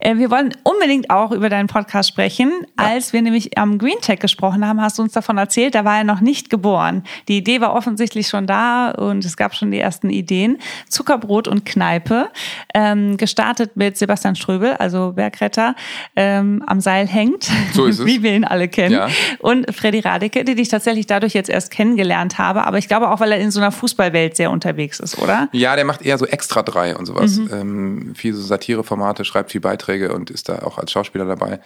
Speaker 3: Äh, wir wollen unbedingt auch über deinen Podcast sprechen. Ja. Als wir nämlich am Green Tech gesprochen haben, hast du uns davon erzählt, da war er noch nicht geboren. Die Idee war offensichtlich schon da und es gab schon die ersten Ideen. Zuckerbrot und Kneipe, ähm, gestartet mit Sebastian Ströbel, also Bergretter, ähm, am Seil hängt,
Speaker 1: so ist es.
Speaker 3: wie wir ihn alle kennen. Ja. Und Freddy Radeke, die ich tatsächlich dadurch jetzt erst kennengelernt habe, aber ich glaube auch, weil er in so einer Fußballwelt sehr unterwegs ist, oder?
Speaker 1: Ja, der macht eher so extra drei und sowas. Mhm. Ähm, viel so Satireformate, schreibt viel Beiträge Beiträge und ist da auch als Schauspieler dabei.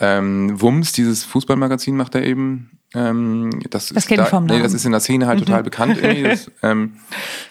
Speaker 1: Ähm, Wums, dieses Fußballmagazin macht er eben. Ähm, das
Speaker 3: das kenne ich vom Namen.
Speaker 1: Nee, das ist in der Szene halt mhm. total bekannt. Das, ähm,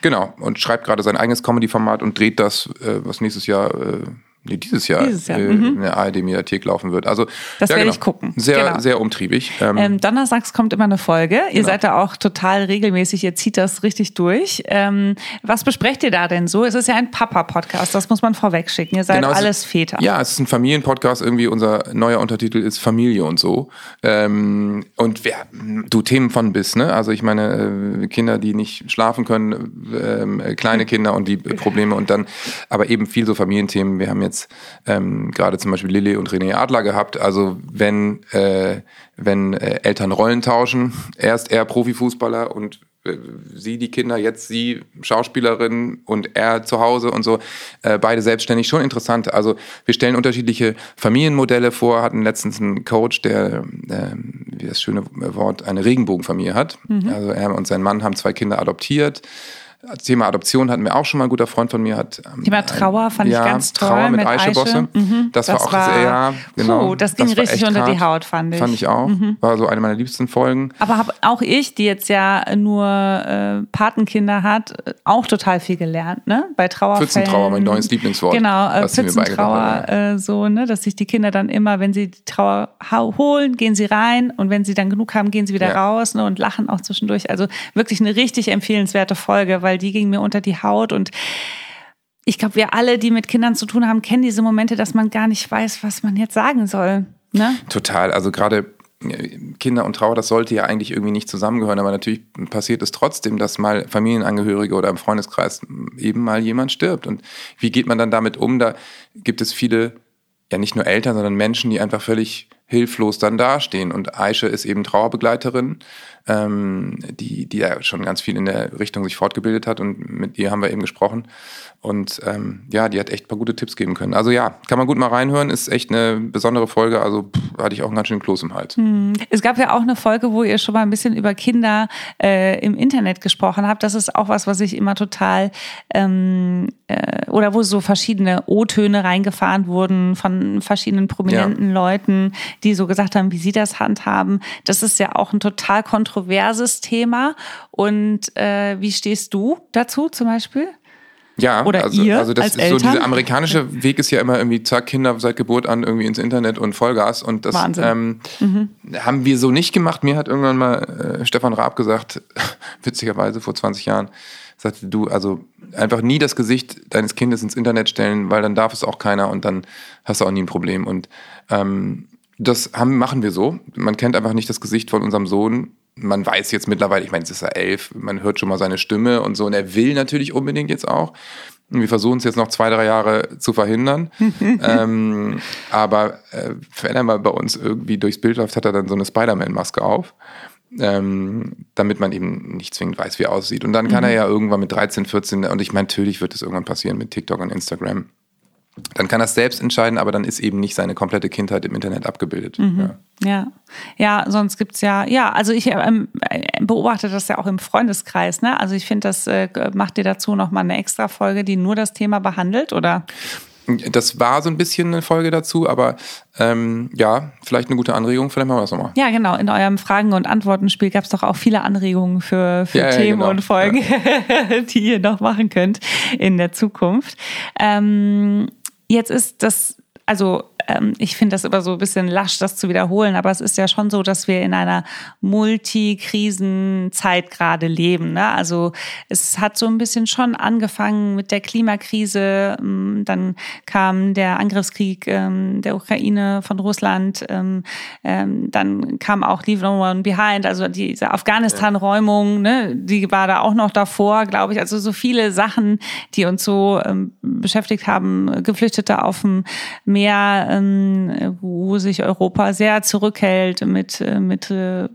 Speaker 1: genau, und schreibt gerade sein eigenes Comedy-Format und dreht das, äh, was nächstes Jahr äh, nee, dieses Jahr, dieses Jahr. Äh, mhm. in der ARD-Mediathek laufen wird. Also
Speaker 3: das ja, werde genau. ich gucken.
Speaker 1: Sehr, genau. sehr umtriebig.
Speaker 3: Ähm, ähm, donnerstags kommt immer eine Folge. Ihr genau. seid da auch total regelmäßig. Ihr zieht das richtig durch. Ähm, was besprecht ihr da denn so? Es ist ja ein Papa-Podcast. Das muss man vorweg schicken. Ihr seid genau, alles Väter.
Speaker 1: Ja, es ist ein Familienpodcast. Irgendwie unser neuer Untertitel ist Familie und so. Ähm, und wer, du Themen von bis, ne? Also ich meine äh, Kinder, die nicht schlafen können, äh, kleine Kinder und die Probleme und dann, aber eben viel so Familienthemen. Wir haben jetzt jetzt ähm, gerade zum Beispiel Lilly und René Adler gehabt. Also wenn, äh, wenn äh, Eltern Rollen tauschen, erst er Profifußballer und äh, sie die Kinder, jetzt sie Schauspielerin und er zu Hause und so, äh, beide selbstständig, schon interessant. Also wir stellen unterschiedliche Familienmodelle vor, hatten letztens einen Coach, der, äh, wie das schöne Wort, eine Regenbogenfamilie hat. Mhm. Also er und sein Mann haben zwei Kinder adoptiert Thema Adoption hatten wir auch schon mal. Ein guter Freund von mir hat.
Speaker 3: Ähm, Thema Trauer fand ja, ich ganz toll.
Speaker 1: Trauer mit, mit Eiche Bosse. Mhm,
Speaker 3: das,
Speaker 1: das, war auch war, sehr, genau.
Speaker 3: Puh, das ging das richtig unter hart. die Haut, fand ich.
Speaker 1: Fand ich auch. Mhm. War so eine meiner liebsten Folgen.
Speaker 3: Aber hab auch ich, die jetzt ja nur äh, Patenkinder hat, auch total viel gelernt, ne? Bei Trauerfällen.
Speaker 1: Pfützentrauer, mein neues Lieblingswort.
Speaker 3: Genau, äh, Pfützentrauer, äh, so, ne? Dass sich die Kinder dann immer, wenn sie die Trauer holen, gehen sie rein und wenn sie dann genug haben, gehen sie wieder ja. raus ne? und lachen auch zwischendurch. Also wirklich eine richtig empfehlenswerte Folge, weil die ging mir unter die Haut und ich glaube, wir alle, die mit Kindern zu tun haben, kennen diese Momente, dass man gar nicht weiß, was man jetzt sagen soll. Ne?
Speaker 1: Total. Also gerade äh, Kinder und Trauer, das sollte ja eigentlich irgendwie nicht zusammengehören, aber natürlich passiert es trotzdem, dass mal Familienangehörige oder im Freundeskreis eben mal jemand stirbt. Und wie geht man dann damit um? Da gibt es viele, ja nicht nur Eltern, sondern Menschen, die einfach völlig hilflos dann dastehen. Und Aische ist eben Trauerbegleiterin, ähm, die, die ja schon ganz viel in der Richtung sich fortgebildet hat und mit ihr haben wir eben gesprochen. Und ähm, ja, die hat echt paar gute Tipps geben können. Also ja, kann man gut mal reinhören, ist echt eine besondere Folge. Also pff, hatte ich auch einen ganz schönen Kloß im Hals. Hm.
Speaker 3: Es gab ja auch eine Folge, wo ihr schon mal ein bisschen über Kinder äh, im Internet gesprochen habt. Das ist auch was, was ich immer total ähm, äh, oder wo so verschiedene O-Töne reingefahren wurden von verschiedenen prominenten ja. Leuten, die so gesagt haben, wie sie das handhaben. Das ist ja auch ein total kontroverses Thema. Und äh, wie stehst du dazu zum Beispiel?
Speaker 1: Ja,
Speaker 3: Oder
Speaker 1: also,
Speaker 3: ihr
Speaker 1: also das
Speaker 3: als
Speaker 1: ist
Speaker 3: Eltern?
Speaker 1: so dieser amerikanische Weg ist ja immer irgendwie zack Kinder seit Geburt an irgendwie ins Internet und Vollgas und das ähm, mhm. haben wir so nicht gemacht. Mir hat irgendwann mal äh, Stefan Raab gesagt, witzigerweise vor 20 Jahren, sagte du also einfach nie das Gesicht deines Kindes ins Internet stellen, weil dann darf es auch keiner und dann hast du auch nie ein Problem und ähm, das haben, machen wir so. Man kennt einfach nicht das Gesicht von unserem Sohn man weiß jetzt mittlerweile, ich meine, es ist ja elf, man hört schon mal seine Stimme und so. Und er will natürlich unbedingt jetzt auch. Und wir versuchen es jetzt noch zwei, drei Jahre zu verhindern. ähm, aber äh, wenn er mal bei uns irgendwie durchs Bild läuft, hat er dann so eine Spider-Man-Maske auf. Ähm, damit man eben nicht zwingend weiß, wie er aussieht. Und dann kann mhm. er ja irgendwann mit 13, 14, und ich meine, natürlich wird es irgendwann passieren mit TikTok und Instagram, dann kann er es selbst entscheiden, aber dann ist eben nicht seine komplette Kindheit im Internet abgebildet.
Speaker 3: Mhm. Ja. ja. ja, sonst gibt es ja, ja, also ich ähm, beobachte das ja auch im Freundeskreis, ne? Also ich finde, das äh, macht dir dazu nochmal eine extra Folge, die nur das Thema behandelt, oder?
Speaker 1: Das war so ein bisschen eine Folge dazu, aber ähm, ja, vielleicht eine gute Anregung, vielleicht machen wir das nochmal.
Speaker 3: Ja, genau. In eurem Fragen- und Antworten-Spiel gab es doch auch viele Anregungen für, für ja, Themen ja, genau. und Folgen, ja. die ihr noch machen könnt in der Zukunft. Ähm, Jetzt ist das, also ähm, ich finde das immer so ein bisschen lasch, das zu wiederholen, aber es ist ja schon so, dass wir in einer Multikrisenzeit gerade leben. Ne? Also es hat so ein bisschen schon angefangen mit der Klimakrise, ähm, dann kam der Angriffskrieg ähm, der Ukraine von Russland, ähm, ähm, dann kam auch Leave No One Behind, also diese Afghanistan-Räumung, ne? die war da auch noch davor, glaube ich. Also so viele Sachen, die uns so ähm, beschäftigt haben, Geflüchtete auf dem Meer, ähm, wo sich Europa sehr zurückhält mit, äh, mit äh,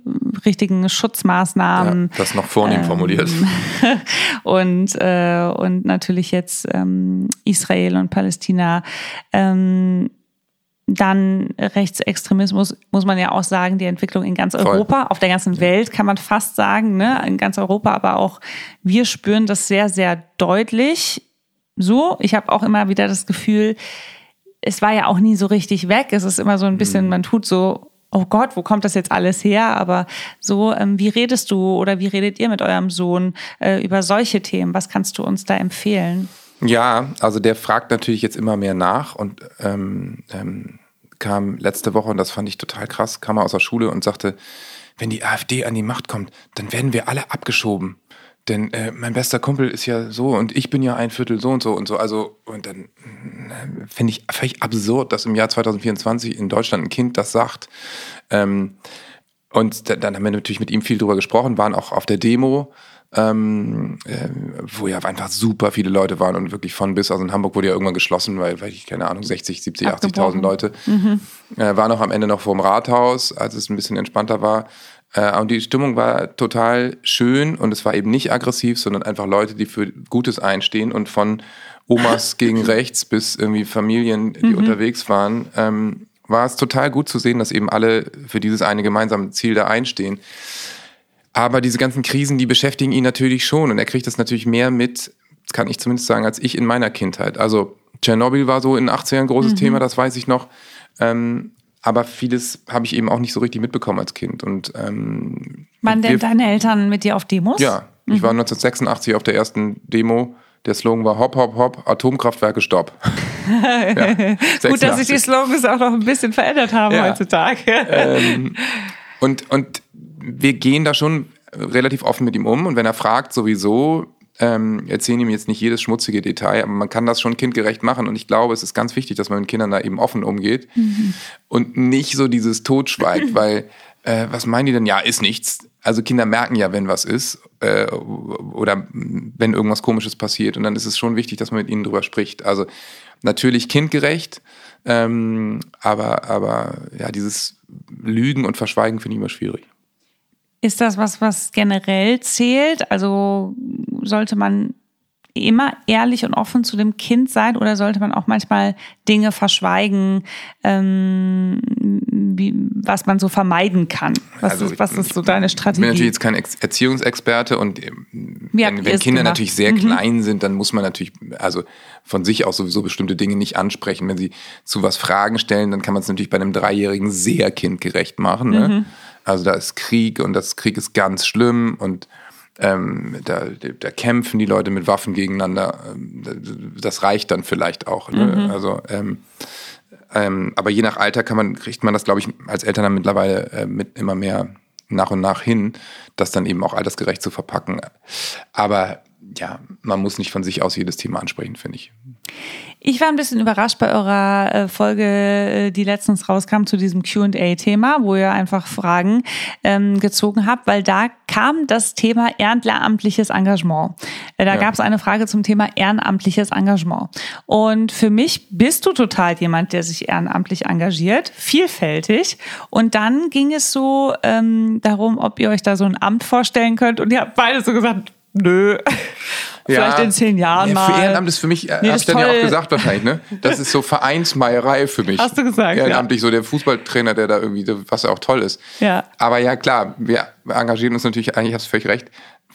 Speaker 3: richtigen Schutzmaßnahmen.
Speaker 1: Ja, das noch vornehm ähm, formuliert.
Speaker 3: und, äh, und natürlich jetzt ähm, Israel und Palästina. Ähm, dann Rechtsextremismus, muss man ja auch sagen, die Entwicklung in ganz Europa, Voll. auf der ganzen Welt kann man fast sagen, ne? in ganz Europa, aber auch wir spüren das sehr, sehr deutlich. So, ich habe auch immer wieder das Gefühl, es war ja auch nie so richtig weg. Es ist immer so ein bisschen, mhm. man tut so, oh Gott, wo kommt das jetzt alles her? Aber so, ähm, wie redest du oder wie redet ihr mit eurem Sohn äh, über solche Themen? Was kannst du uns da empfehlen?
Speaker 1: Ja, also der fragt natürlich jetzt immer mehr nach und ähm, ähm, kam letzte Woche, und das fand ich total krass, kam er aus der Schule und sagte, wenn die AfD an die Macht kommt, dann werden wir alle abgeschoben. Denn äh, mein bester Kumpel ist ja so und ich bin ja ein Viertel so und so und so. Also, und dann äh, finde ich völlig absurd, dass im Jahr 2024 in Deutschland ein Kind das sagt. Ähm, und dann haben wir natürlich mit ihm viel drüber gesprochen, waren auch auf der Demo, ähm, äh, wo ja einfach super viele Leute waren und wirklich von bis. Also in Hamburg wurde ja irgendwann geschlossen, weil, weil ich keine Ahnung, 60, 70, 80.000 Leute mhm. äh, waren auch am Ende noch vor dem Rathaus, als es ein bisschen entspannter war. Äh, und die Stimmung war total schön und es war eben nicht aggressiv, sondern einfach Leute, die für Gutes einstehen und von Omas gegen rechts bis irgendwie Familien, die mhm. unterwegs waren, ähm, war es total gut zu sehen, dass eben alle für dieses eine gemeinsame Ziel da einstehen. Aber diese ganzen Krisen, die beschäftigen ihn natürlich schon und er kriegt das natürlich mehr mit, kann ich zumindest sagen, als ich in meiner Kindheit. Also Tschernobyl war so in den 80ern ein großes mhm. Thema, das weiß ich noch. Ähm, aber vieles habe ich eben auch nicht so richtig mitbekommen als Kind. Und ähm,
Speaker 3: waren denn deine Eltern mit dir auf Demos?
Speaker 1: Ja, mhm. ich war 1986 auf der ersten Demo. Der Slogan war Hopp, Hopp, Hopp, Atomkraftwerke, Stopp.
Speaker 3: ja, Gut, dass sich die Slogans auch noch ein bisschen verändert haben ja. heutzutage.
Speaker 1: ähm, und, und wir gehen da schon relativ offen mit ihm um. Und wenn er fragt, sowieso, ähm, erzählen ihm jetzt nicht jedes schmutzige Detail, aber man kann das schon kindgerecht machen. Und ich glaube, es ist ganz wichtig, dass man mit Kindern da eben offen umgeht mhm. und nicht so dieses Totschweigt, weil äh, was meinen die denn? Ja, ist nichts. Also Kinder merken ja, wenn was ist äh, oder wenn irgendwas Komisches passiert. Und dann ist es schon wichtig, dass man mit ihnen drüber spricht. Also natürlich kindgerecht, ähm, aber, aber ja, dieses Lügen und Verschweigen finde ich immer schwierig.
Speaker 3: Ist das was, was generell zählt? Also sollte man immer ehrlich und offen zu dem Kind sein oder sollte man auch manchmal Dinge verschweigen, ähm, wie, was man so vermeiden kann? Was, also, ist, was ist so deine Strategie?
Speaker 1: Ich bin natürlich jetzt kein Erziehungsexperte und ähm, wenn, wenn Kinder natürlich sehr mhm. klein sind, dann muss man natürlich also von sich aus sowieso bestimmte Dinge nicht ansprechen. Wenn sie zu was Fragen stellen, dann kann man es natürlich bei einem Dreijährigen sehr kindgerecht machen. Ne? Mhm. Also da ist Krieg und das Krieg ist ganz schlimm und ähm, da, da kämpfen die Leute mit Waffen gegeneinander. Ähm, das reicht dann vielleicht auch. Ne? Mhm. Also ähm, ähm, aber je nach Alter kann man, kriegt man das, glaube ich, als Eltern dann mittlerweile äh, mit immer mehr nach und nach hin, das dann eben auch altersgerecht zu verpacken. Aber ja, man muss nicht von sich aus jedes Thema ansprechen, finde ich.
Speaker 3: Ich war ein bisschen überrascht bei eurer äh, Folge, äh, die letztens rauskam zu diesem QA-Thema, wo ihr einfach Fragen ähm, gezogen habt, weil da kam das Thema ehrenamtliches Engagement. Äh, da ja. gab es eine Frage zum Thema ehrenamtliches Engagement. Und für mich bist du total jemand, der sich ehrenamtlich engagiert, vielfältig. Und dann ging es so ähm, darum, ob ihr euch da so ein Amt vorstellen könnt. Und ihr habt beide so gesagt, nö. Vielleicht ja, in zehn Jahren ja, mal.
Speaker 1: Für Ehrenamt ist für mich, äh, nee, hast du dann ja auch gesagt wahrscheinlich, ne? Das ist so Vereinsmeierei für mich.
Speaker 3: Hast du gesagt,
Speaker 1: Ehrenamtlich, ja. so der Fußballtrainer, der da irgendwie, was ja auch toll ist.
Speaker 3: Ja.
Speaker 1: Aber ja, klar, wir engagieren uns natürlich, eigentlich hast du völlig recht,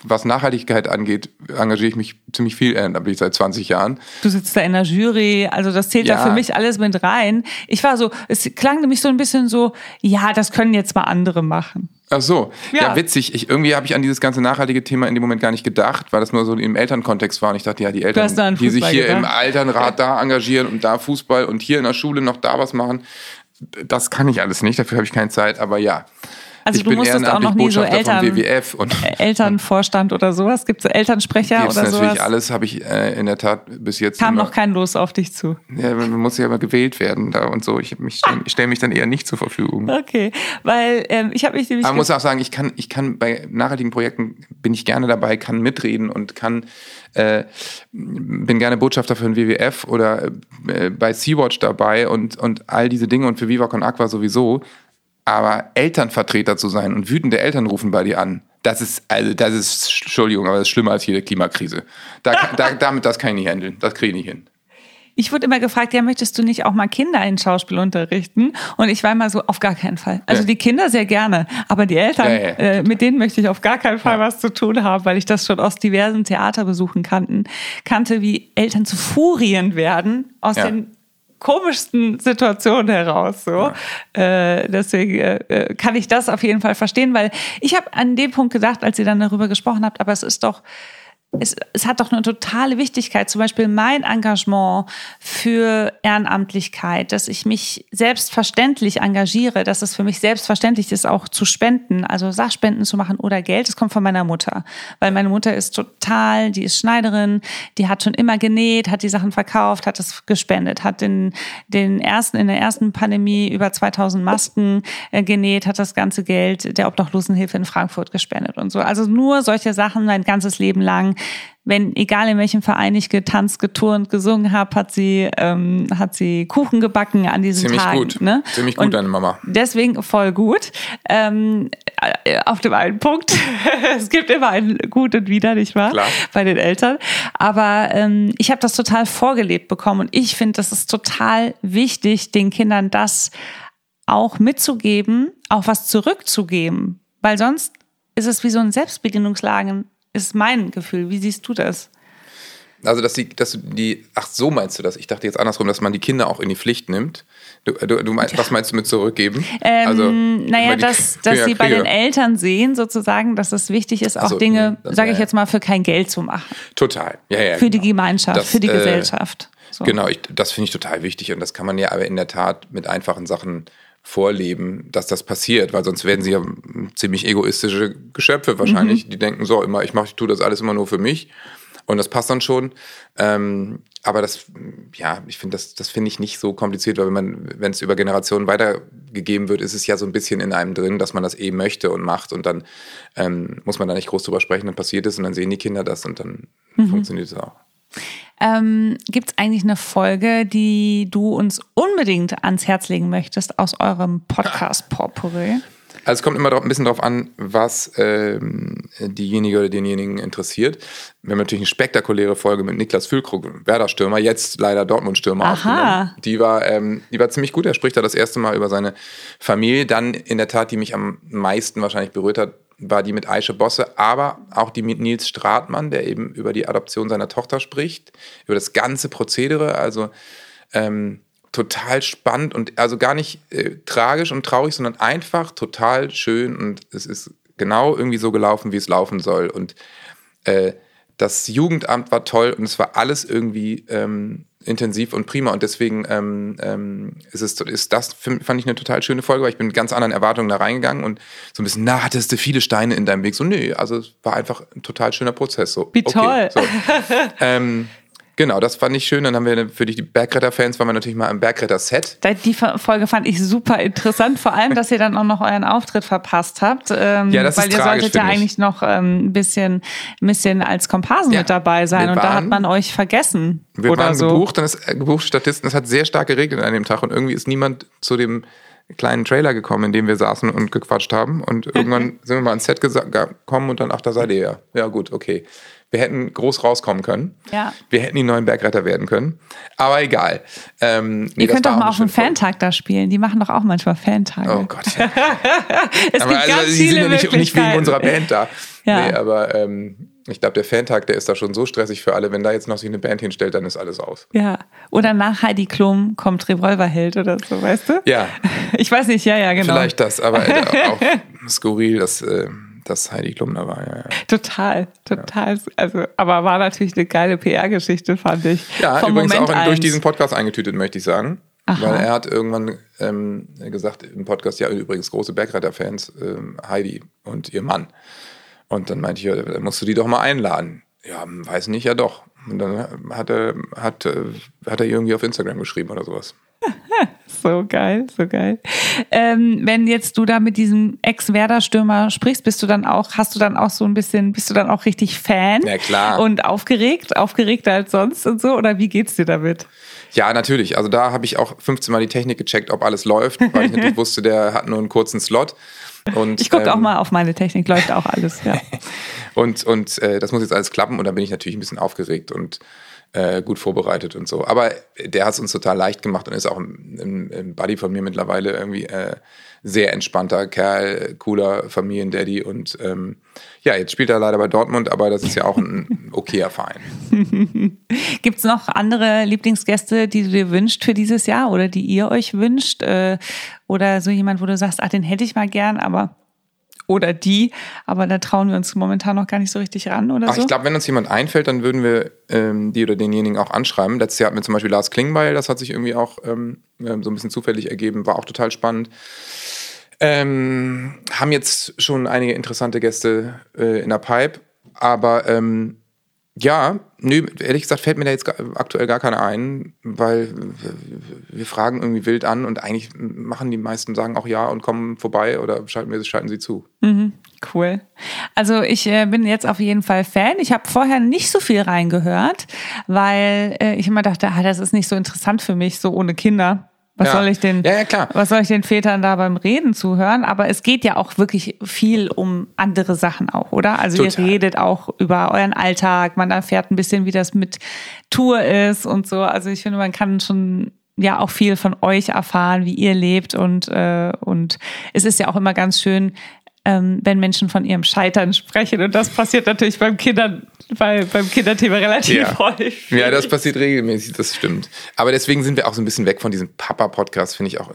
Speaker 1: was Nachhaltigkeit angeht, engagiere ich mich ziemlich viel ehrenamtlich seit 20 Jahren.
Speaker 3: Du sitzt da in der Jury, also das zählt ja. da für mich alles mit rein. Ich war so, es klang nämlich so ein bisschen so, ja, das können jetzt mal andere machen.
Speaker 1: Ach so, ja, ja witzig. Ich, irgendwie habe ich an dieses ganze nachhaltige Thema in dem Moment gar nicht gedacht, weil das nur so im Elternkontext war. Und ich dachte, ja, die Eltern, die sich hier gedacht? im Elternrat da engagieren und da Fußball und hier in der Schule noch da was machen, das kann ich alles nicht. Dafür habe ich keine Zeit. Aber ja,
Speaker 3: also ich du musstest auch noch nie so Eltern, Elternvorstand oder sowas. Gibt es Elternsprecher Gibt's oder sowas?
Speaker 1: natürlich alles, habe ich äh, in der Tat bis jetzt.
Speaker 3: Kam immer, noch kein Los auf dich zu.
Speaker 1: Ja, man muss ja immer gewählt werden da und so. Ich stelle stell mich dann eher nicht zur Verfügung.
Speaker 3: Okay, weil ähm, ich habe mich nämlich.
Speaker 1: Aber man muss auch sagen, ich kann, ich kann bei nachhaltigen Projekten bin ich gerne dabei, kann mitreden und kann äh, bin gerne Botschafter für den WWF oder äh, bei Sea-Watch dabei und, und all diese Dinge und für Viva Aqua sowieso. Aber Elternvertreter zu sein und wütende Eltern rufen bei dir an, das ist, also das ist, Entschuldigung, aber das ist schlimmer als jede Klimakrise. Da, da, damit, das kann ich nicht handeln. Das kriege ich nicht hin.
Speaker 3: Ich wurde immer gefragt, ja, möchtest du nicht auch mal Kinder in Schauspiel unterrichten? Und ich war immer so, auf gar keinen Fall. Also ja. die Kinder sehr gerne, aber die Eltern, ja, ja. Äh, mit denen möchte ich auf gar keinen Fall was zu tun haben, weil ich das schon aus diversen Theaterbesuchen kannten, kannte, wie Eltern zu Furien werden aus den komischsten Situationen heraus. So. Ja. Äh, deswegen äh, kann ich das auf jeden Fall verstehen, weil ich habe an dem Punkt gedacht, als ihr dann darüber gesprochen habt, aber es ist doch es, es hat doch eine totale Wichtigkeit, zum Beispiel mein Engagement für Ehrenamtlichkeit, dass ich mich selbstverständlich engagiere, dass es für mich selbstverständlich ist, auch zu spenden, also Sachspenden zu machen oder Geld. Das kommt von meiner Mutter, weil meine Mutter ist total, die ist Schneiderin, die hat schon immer genäht, hat die Sachen verkauft, hat es gespendet, hat den, den ersten, in der ersten Pandemie über 2000 Masken äh, genäht, hat das ganze Geld der Obdachlosenhilfe in Frankfurt gespendet und so. Also nur solche Sachen mein ganzes Leben lang wenn, egal in welchem Verein ich getanzt, geturnt, gesungen habe, hat sie, ähm, hat sie Kuchen gebacken an diesem
Speaker 1: Ziemlich
Speaker 3: Tag.
Speaker 1: Gut. Ne? Ziemlich gut, deine Mama.
Speaker 3: Deswegen voll gut. Ähm, äh, auf dem einen Punkt. es gibt immer ein Gut und Wider, nicht wahr? Klar. Bei den Eltern. Aber ähm, ich habe das total vorgelebt bekommen und ich finde, das ist total wichtig, den Kindern das auch mitzugeben, auch was zurückzugeben. Weil sonst ist es wie so ein Selbstbedienungsladen, ist mein Gefühl. Wie siehst du das?
Speaker 1: Also, dass, die, dass du die, ach so meinst du das? Ich dachte jetzt andersrum, dass man die Kinder auch in die Pflicht nimmt. Du, du, du meinst, ja. was meinst du mit zurückgeben?
Speaker 3: Ähm, also, naja, dass, dass sie bei den Eltern sehen, sozusagen, dass es wichtig ist, auch also, Dinge, sage ich jetzt mal, für kein Geld zu machen.
Speaker 1: Total, ja, ja.
Speaker 3: Für genau. die Gemeinschaft, das, für die äh, Gesellschaft.
Speaker 1: So. Genau, ich, das finde ich total wichtig und das kann man ja aber in der Tat mit einfachen Sachen vorleben, dass das passiert, weil sonst werden sie ja ziemlich egoistische Geschöpfe wahrscheinlich, mhm. die denken so immer, ich mache, ich tue das alles immer nur für mich und das passt dann schon. Ähm, aber das, ja, ich finde, das, das finde ich nicht so kompliziert, weil wenn man, wenn es über Generationen weitergegeben wird, ist es ja so ein bisschen in einem drin, dass man das eh möchte und macht und dann ähm, muss man da nicht groß drüber sprechen, dann passiert es und dann sehen die Kinder das und dann mhm. funktioniert es auch.
Speaker 3: Ähm, Gibt es eigentlich eine Folge, die du uns unbedingt ans Herz legen möchtest aus eurem Podcast Porpore?
Speaker 1: Also es kommt immer drauf, ein bisschen darauf an, was ähm, diejenige oder denjenigen interessiert. Wir haben natürlich eine spektakuläre Folge mit Niklas Füllkrug, Werder-Stürmer, jetzt leider Dortmund-Stürmer aufgenommen. Die war, ähm, die war ziemlich gut. Er spricht da das erste Mal über seine Familie. Dann in der Tat, die mich am meisten wahrscheinlich berührt hat, war die mit Aische Bosse, aber auch die mit Nils Stratmann, der eben über die Adoption seiner Tochter spricht, über das ganze Prozedere. Also ähm, total spannend und also gar nicht äh, tragisch und traurig, sondern einfach total schön und es ist genau irgendwie so gelaufen, wie es laufen soll. Und äh, das Jugendamt war toll und es war alles irgendwie ähm, intensiv und prima und deswegen ähm, ähm, ist es ist das fand ich eine total schöne Folge, weil ich bin mit ganz anderen Erwartungen da reingegangen und so ein bisschen, na, hattest du viele Steine in deinem Weg? So, nee, also es war einfach ein total schöner Prozess. So,
Speaker 3: Wie okay, toll. So.
Speaker 1: ähm, Genau, das fand ich schön. Dann haben wir für die Bergretter-Fans waren wir natürlich mal im Bergretter-Set.
Speaker 3: Die Folge fand ich super interessant, vor allem, dass ihr dann auch noch euren Auftritt verpasst habt. Ähm, ja, das weil ist ihr tragisch, solltet ja eigentlich noch ähm, ein bisschen, ein bisschen als Komparsen ja, mit dabei sein und waren, da hat man euch vergessen.
Speaker 1: Wir oder waren so. gebucht, dann ist äh, gebucht Statisten. Es hat sehr stark geregnet an dem Tag und irgendwie ist niemand zu dem kleinen Trailer gekommen, in dem wir saßen und gequatscht haben. Und irgendwann sind wir mal ans Set gekommen und dann, ach, da seid ihr ja. Ja, gut, okay. Wir hätten groß rauskommen können. Ja. Wir hätten die neuen Bergretter werden können. Aber egal.
Speaker 3: Ähm, nee, Ihr könnt doch mal auf dem Fantag da spielen. Die machen doch auch manchmal Fantage.
Speaker 1: Oh Gott. Es aber gibt also, ganz sie sind ja nicht, nicht wegen unserer Band da. Ja. Nee, aber ähm, ich glaube, der Fantag, der ist da schon so stressig für alle. Wenn da jetzt noch sich eine Band hinstellt, dann ist alles aus.
Speaker 3: Ja. Oder nach Heidi Klum kommt Revolverheld oder so, weißt du?
Speaker 1: Ja.
Speaker 3: Ich weiß nicht, ja, ja, genau.
Speaker 1: Vielleicht das, aber äh, auch skurril, das. Äh, dass Heidi Klum da war. Ja, ja.
Speaker 3: Total, total. Ja. Also, aber war natürlich eine geile PR-Geschichte, fand ich.
Speaker 1: Ja, Vom übrigens Moment auch durch diesen Podcast eingetütet, möchte ich sagen. Aha. Weil er hat irgendwann ähm, gesagt im Podcast, ja, übrigens große Bergretter-Fans, ähm, Heidi und ihr Mann. Und dann meinte ich, ja, dann musst du die doch mal einladen. Ja, weiß nicht, ja doch. Und dann hat er, hat, hat er irgendwie auf Instagram geschrieben oder sowas.
Speaker 3: so geil, so geil. Ähm, wenn jetzt du da mit diesem Ex-Werder-Stürmer sprichst, bist du dann auch, hast du dann auch so ein bisschen, bist du dann auch richtig Fan?
Speaker 1: Ja, klar.
Speaker 3: Und aufgeregt, aufgeregter als sonst und so? Oder wie geht's dir damit?
Speaker 1: Ja, natürlich. Also da habe ich auch 15 Mal die Technik gecheckt, ob alles läuft, weil ich natürlich wusste, der hat nur einen kurzen Slot. Und,
Speaker 3: ich gucke ähm, auch mal auf meine Technik, läuft auch alles, ja.
Speaker 1: und und äh, das muss jetzt alles klappen und da bin ich natürlich ein bisschen aufgeregt und äh, gut vorbereitet und so. Aber der hat es uns total leicht gemacht und ist auch ein, ein Buddy von mir mittlerweile irgendwie äh, sehr entspannter Kerl, cooler Familiendaddy und ähm, ja, jetzt spielt er leider bei Dortmund, aber das ist ja auch ein okayer Verein.
Speaker 3: Gibt es noch andere Lieblingsgäste, die du dir wünscht für dieses Jahr oder die ihr euch wünscht? Äh, oder so jemand, wo du sagst, ach, den hätte ich mal gern, aber oder die, aber da trauen wir uns momentan noch gar nicht so richtig ran oder Ach, so.
Speaker 1: Ich glaube, wenn uns jemand einfällt, dann würden wir ähm, die oder denjenigen auch anschreiben. Letztes Jahr hatten wir zum Beispiel Lars Klingbeil, das hat sich irgendwie auch ähm, ähm, so ein bisschen zufällig ergeben, war auch total spannend. Ähm, haben jetzt schon einige interessante Gäste äh, in der Pipe, aber ähm, ja, nö, ehrlich gesagt fällt mir da jetzt aktuell gar keiner ein, weil wir fragen irgendwie wild an und eigentlich machen die meisten sagen auch ja und kommen vorbei oder schalten wir schalten sie zu.
Speaker 3: Mhm, cool. Also ich äh, bin jetzt auf jeden Fall Fan. Ich habe vorher nicht so viel reingehört, weil äh, ich immer dachte, ah, das ist nicht so interessant für mich, so ohne Kinder. Was ja. soll ich den,
Speaker 1: ja, ja, klar.
Speaker 3: was soll ich den Vätern da beim Reden zuhören? Aber es geht ja auch wirklich viel um andere Sachen auch, oder? Also Total. ihr redet auch über euren Alltag, man erfährt ein bisschen, wie das mit Tour ist und so. Also ich finde, man kann schon ja auch viel von euch erfahren, wie ihr lebt und äh, und es ist ja auch immer ganz schön ähm, wenn Menschen von ihrem Scheitern sprechen. Und das passiert natürlich beim Kindern, bei, beim Kinderthema relativ
Speaker 1: ja.
Speaker 3: häufig.
Speaker 1: Ja, das passiert regelmäßig, das stimmt. Aber deswegen sind wir auch so ein bisschen weg von diesem Papa-Podcast, finde ich auch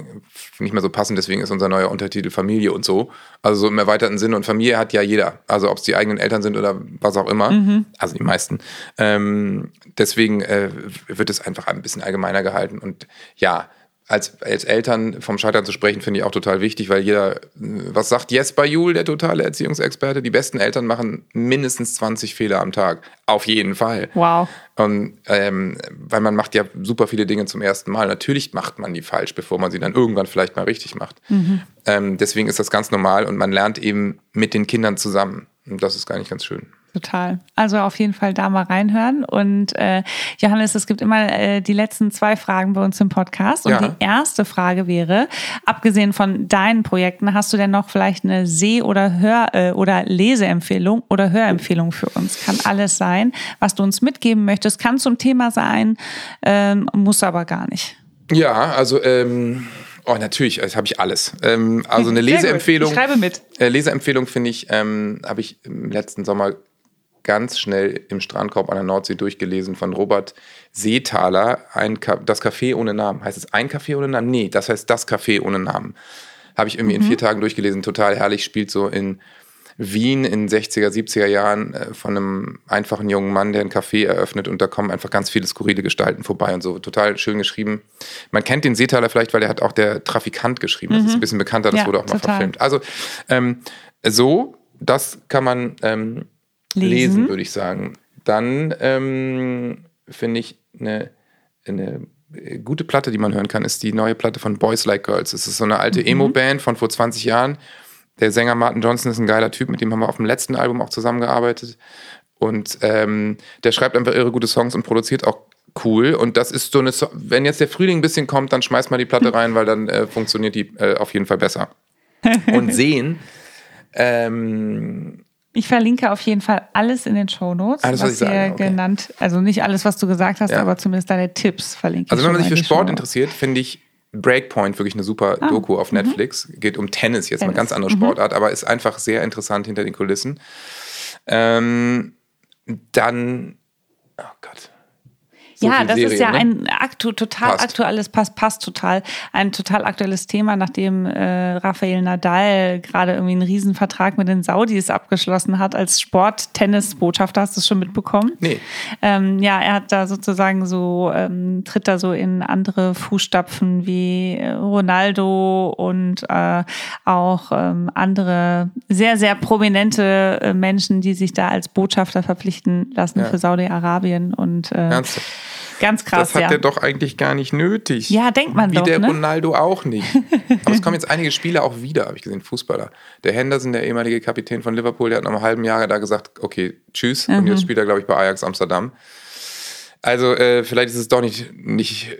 Speaker 1: nicht mehr so passend. Deswegen ist unser neuer Untertitel Familie und so. Also so im erweiterten Sinne. Und Familie hat ja jeder. Also ob es die eigenen Eltern sind oder was auch immer. Mhm. Also die meisten. Ähm, deswegen äh, wird es einfach ein bisschen allgemeiner gehalten. Und ja, als, als Eltern vom Scheitern zu sprechen, finde ich auch total wichtig, weil jeder, was sagt Jesper Juhl, der totale Erziehungsexperte? Die besten Eltern machen mindestens 20 Fehler am Tag. Auf jeden Fall.
Speaker 3: Wow.
Speaker 1: Und ähm, weil man macht ja super viele Dinge zum ersten Mal. Natürlich macht man die falsch, bevor man sie dann irgendwann vielleicht mal richtig macht. Mhm. Ähm, deswegen ist das ganz normal und man lernt eben mit den Kindern zusammen. Und das ist gar nicht ganz schön.
Speaker 3: Total. Also auf jeden Fall da mal reinhören. Und äh, Johannes, es gibt immer äh, die letzten zwei Fragen bei uns im Podcast. Und ja. die erste Frage wäre, abgesehen von deinen Projekten, hast du denn noch vielleicht eine Seh- oder Hör- äh, oder Leseempfehlung oder Hörempfehlung für uns? Kann alles sein, was du uns mitgeben möchtest. Kann zum Thema sein, ähm, muss aber gar nicht.
Speaker 1: Ja, also ähm, Oh, natürlich, das habe ich alles. Ähm, also eine Leseempfehlung.
Speaker 3: Ich schreibe mit.
Speaker 1: Äh, Leseempfehlung finde ich, ähm, habe ich im letzten Sommer ganz schnell im Strandkorb an der Nordsee durchgelesen von Robert Seethaler, ein das Café ohne Namen. Heißt es ein Café ohne Namen? Nee, das heißt das Café ohne Namen. Habe ich irgendwie mhm. in vier Tagen durchgelesen, total herrlich, spielt so in Wien in 60er, 70er Jahren äh, von einem einfachen jungen Mann, der ein Café eröffnet und da kommen einfach ganz viele skurrile Gestalten vorbei und so. Total schön geschrieben. Man kennt den Seetaler vielleicht, weil er hat auch der Trafikant geschrieben. Das ist ein mhm. bisschen bekannter, das ja, wurde auch mal total. verfilmt. Also ähm, so, das kann man ähm, lesen, lesen würde ich sagen. Dann ähm, finde ich eine, eine gute Platte, die man hören kann, ist die neue Platte von Boys Like Girls. Es ist so eine alte mhm. Emo-Band von vor 20 Jahren. Der Sänger Martin Johnson ist ein geiler Typ, mit dem haben wir auf dem letzten Album auch zusammengearbeitet. Und ähm, der schreibt einfach irre gute Songs und produziert auch cool. Und das ist so eine, so wenn jetzt der Frühling ein bisschen kommt, dann schmeißt mal die Platte rein, weil dann äh, funktioniert die äh, auf jeden Fall besser. Und sehen, ähm,
Speaker 3: ich verlinke auf jeden Fall alles in den Show Notes, alles, was, was ihr okay. genannt, also nicht alles, was du gesagt hast, ja. aber zumindest deine Tipps verlinke
Speaker 1: also ich. Also wenn man sich für Sport interessiert, finde ich Breakpoint wirklich eine super ah, Doku auf mhm. Netflix. Geht um Tennis, jetzt Tennis. eine ganz andere mhm. Sportart, mhm. aber ist einfach sehr interessant hinter den Kulissen. Ähm, dann, oh Gott,
Speaker 3: so ja, das Serien, ist ja ne? ein aktu total passt. aktuelles, passt, passt total, ein total aktuelles Thema, nachdem äh, Rafael Nadal gerade irgendwie einen Riesenvertrag mit den Saudis abgeschlossen hat als Sport-Tennis-Botschafter. Hast du das schon mitbekommen?
Speaker 1: Nee.
Speaker 3: Ähm, ja, er hat da sozusagen so, ähm, tritt da so in andere Fußstapfen wie äh, Ronaldo und äh, auch ähm, andere sehr, sehr prominente äh, Menschen, die sich da als Botschafter verpflichten lassen ja. für Saudi-Arabien und äh,
Speaker 1: Ernsthaft?
Speaker 3: Ganz krass.
Speaker 1: Das hat
Speaker 3: ja.
Speaker 1: er doch eigentlich gar nicht nötig.
Speaker 3: Ja, denkt man
Speaker 1: Wie
Speaker 3: doch.
Speaker 1: Wie der
Speaker 3: ne?
Speaker 1: Ronaldo auch nicht. Aber es kommen jetzt einige Spieler auch wieder, habe ich gesehen, Fußballer. Der Henderson, der ehemalige Kapitän von Liverpool, der hat nach einem halben Jahr da gesagt, okay, tschüss. Mhm. Und jetzt spielt er, glaube ich, bei Ajax Amsterdam. Also äh, vielleicht ist es doch nicht, nicht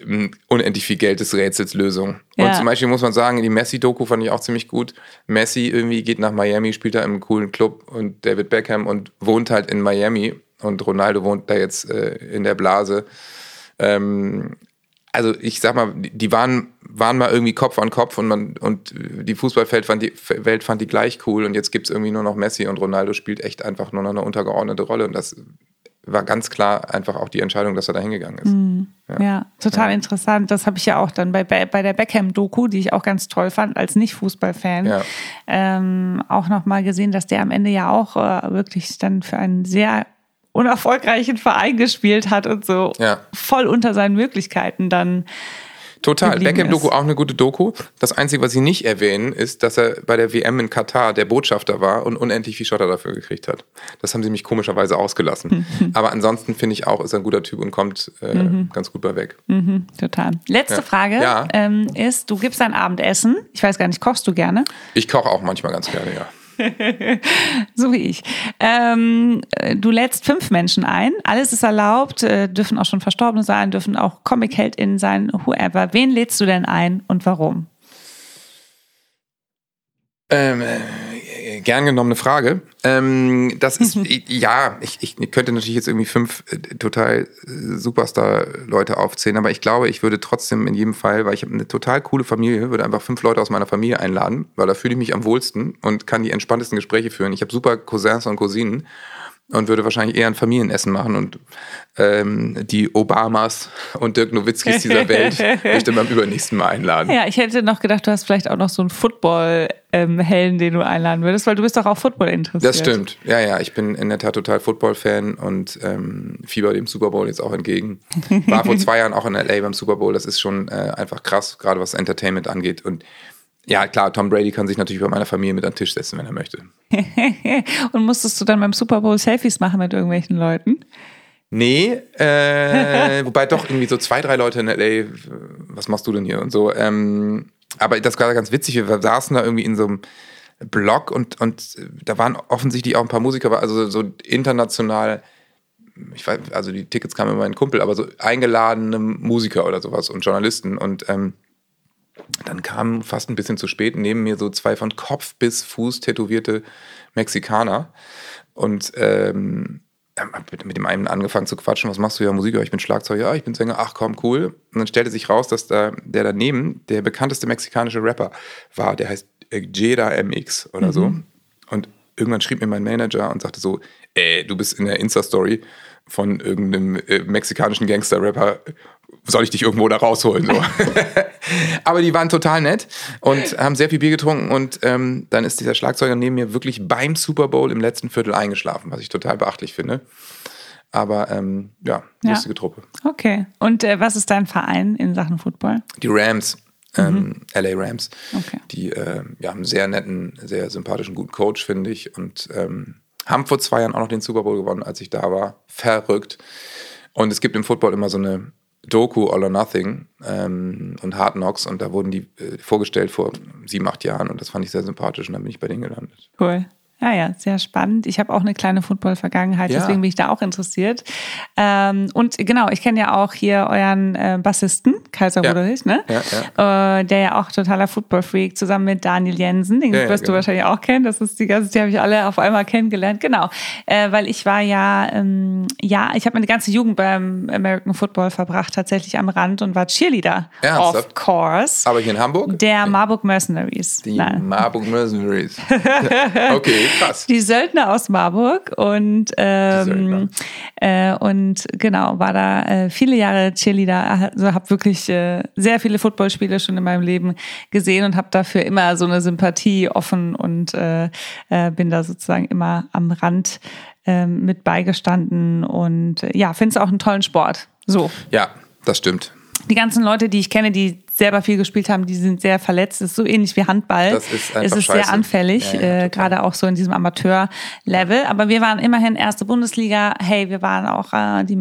Speaker 1: unendlich viel Geld des Rätsels Lösung. Ja. Und zum Beispiel muss man sagen, die Messi-Doku fand ich auch ziemlich gut. Messi irgendwie geht nach Miami, spielt da im coolen Club und David Beckham und wohnt halt in Miami. Und Ronaldo wohnt da jetzt äh, in der Blase. Ähm, also ich sag mal, die waren, waren mal irgendwie Kopf an Kopf und man und die Fußballwelt fand die, Welt fand die gleich cool und jetzt gibt es irgendwie nur noch Messi und Ronaldo spielt echt einfach nur noch eine untergeordnete Rolle und das war ganz klar einfach auch die Entscheidung, dass er da hingegangen ist.
Speaker 3: Mm, ja. ja. total ja. interessant. Das habe ich ja auch dann bei, bei, bei der Beckham-Doku, die ich auch ganz toll fand, als Nicht-Fußballfan, ja. ähm, auch nochmal gesehen, dass der am Ende ja auch äh, wirklich dann für einen sehr unerfolgreichen Verein gespielt hat und so ja. voll unter seinen Möglichkeiten dann.
Speaker 1: Total. Beckham-Doku auch eine gute Doku. Das Einzige, was sie nicht erwähnen, ist, dass er bei der WM in Katar der Botschafter war und unendlich viel Schotter dafür gekriegt hat. Das haben sie mich komischerweise ausgelassen. Aber ansonsten finde ich auch, ist er ein guter Typ und kommt äh, mhm. ganz gut bei weg.
Speaker 3: Mhm, total. Letzte ja. Frage ja. Ähm, ist, du gibst ein Abendessen. Ich weiß gar nicht, kochst du gerne?
Speaker 1: Ich koche auch manchmal ganz gerne, ja.
Speaker 3: so wie ich. Ähm, du lädst fünf Menschen ein. Alles ist erlaubt, äh, dürfen auch schon Verstorbene sein, dürfen auch Comic-HeldInnen sein, whoever. Wen lädst du denn ein und warum?
Speaker 1: Ähm, äh, gern genommene Frage. Ähm, das ist, ja, ich, ich könnte natürlich jetzt irgendwie fünf äh, total äh, Superstar-Leute aufzählen, aber ich glaube, ich würde trotzdem in jedem Fall, weil ich habe eine total coole Familie, würde einfach fünf Leute aus meiner Familie einladen, weil da fühle ich mich am wohlsten und kann die entspanntesten Gespräche führen. Ich habe super Cousins und Cousinen und würde wahrscheinlich eher ein Familienessen machen und ähm, die Obamas und Dirk Nowitzkis dieser Welt möchte man beim übernächsten Mal einladen.
Speaker 3: Ja, ich hätte noch gedacht, du hast vielleicht auch noch so einen Football-Helden, ähm, den du einladen würdest, weil du bist doch auch Football interessiert.
Speaker 1: Das stimmt. Ja, ja, ich bin in der Tat total Football-Fan und ähm, fieber dem Super Bowl jetzt auch entgegen. War vor zwei Jahren auch in LA beim Super Bowl. Das ist schon äh, einfach krass, gerade was Entertainment angeht und ja, klar, Tom Brady kann sich natürlich bei meiner Familie mit an den Tisch setzen, wenn er möchte.
Speaker 3: Und musstest du dann beim Super Bowl Selfies machen mit irgendwelchen Leuten?
Speaker 1: Nee, äh, wobei doch irgendwie so zwei, drei Leute in LA, was machst du denn hier und so. Ähm, aber das war ganz witzig, wir saßen da irgendwie in so einem Blog und, und da waren offensichtlich auch ein paar Musiker, also so international, ich weiß, also die Tickets kamen immer mein Kumpel, aber so eingeladene Musiker oder sowas und Journalisten und ähm, dann kamen fast ein bisschen zu spät neben mir so zwei von Kopf bis Fuß tätowierte Mexikaner. Und ähm, mit dem einen angefangen zu quatschen, was machst du ja Musiker? Ich bin Schlagzeuger, ja, ich bin Sänger, ach komm, cool. Und dann stellte sich raus, dass da, der daneben der bekannteste mexikanische Rapper war, der heißt Jeda MX oder mhm. so. Und irgendwann schrieb mir mein Manager und sagte so, ey, du bist in der Insta-Story von irgendeinem äh, mexikanischen Gangster-Rapper soll ich dich irgendwo da rausholen? So. Aber die waren total nett und haben sehr viel Bier getrunken und ähm, dann ist dieser Schlagzeuger neben mir wirklich beim Super Bowl im letzten Viertel eingeschlafen, was ich total beachtlich finde. Aber ähm, ja, lustige ja. Truppe.
Speaker 3: Okay. Und äh, was ist dein Verein in Sachen Football?
Speaker 1: Die Rams. Ähm, mhm. LA Rams. Okay. Die äh, ja, haben einen sehr netten, sehr sympathischen, guten Coach, finde ich. Und ähm, haben vor zwei Jahren auch noch den Super Bowl gewonnen, als ich da war. Verrückt. Und es gibt im Football immer so eine Doku All or Nothing ähm, und Hard Knocks und da wurden die äh, vorgestellt vor sieben, acht Jahren und das fand ich sehr sympathisch und dann bin ich bei denen gelandet.
Speaker 3: Cool. Ja, ja, sehr spannend. Ich habe auch eine kleine Football-Vergangenheit, ja. deswegen bin ich da auch interessiert. Ähm, und genau, ich kenne ja auch hier euren äh, Bassisten, Kaiser ja. Rudolf, ne? Ja, ja. Äh, der ja auch totaler Football-Freak, zusammen mit Daniel Jensen, den wirst genau. du wahrscheinlich auch kennen. Das ist die ganze, die habe ich alle auf einmal kennengelernt. Genau, äh, weil ich war ja, ähm, ja, ich habe meine ganze Jugend beim American Football verbracht, tatsächlich am Rand und war Cheerleader.
Speaker 1: Ernsthaft?
Speaker 3: Of course.
Speaker 1: Aber hier in Hamburg?
Speaker 3: Der Marburg Mercenaries.
Speaker 1: Die Nein. Marburg Mercenaries. okay krass.
Speaker 3: Die Söldner aus Marburg und ähm, äh, und genau war da äh, viele Jahre Cheerleader. Also habe wirklich äh, sehr viele Footballspiele schon in meinem Leben gesehen und habe dafür immer so eine Sympathie offen und äh, äh, bin da sozusagen immer am Rand äh, mit beigestanden und äh, ja finde es auch einen tollen Sport. So.
Speaker 1: Ja, das stimmt.
Speaker 3: Die ganzen Leute, die ich kenne, die selber viel gespielt haben, die sind sehr verletzt. Das ist so ähnlich wie Handball.
Speaker 1: Das ist einfach
Speaker 3: es ist
Speaker 1: scheiße.
Speaker 3: sehr anfällig, ja, ja, äh, gerade auch so in diesem Amateur-Level. Aber wir waren immerhin erste Bundesliga. Hey, wir waren auch äh, die,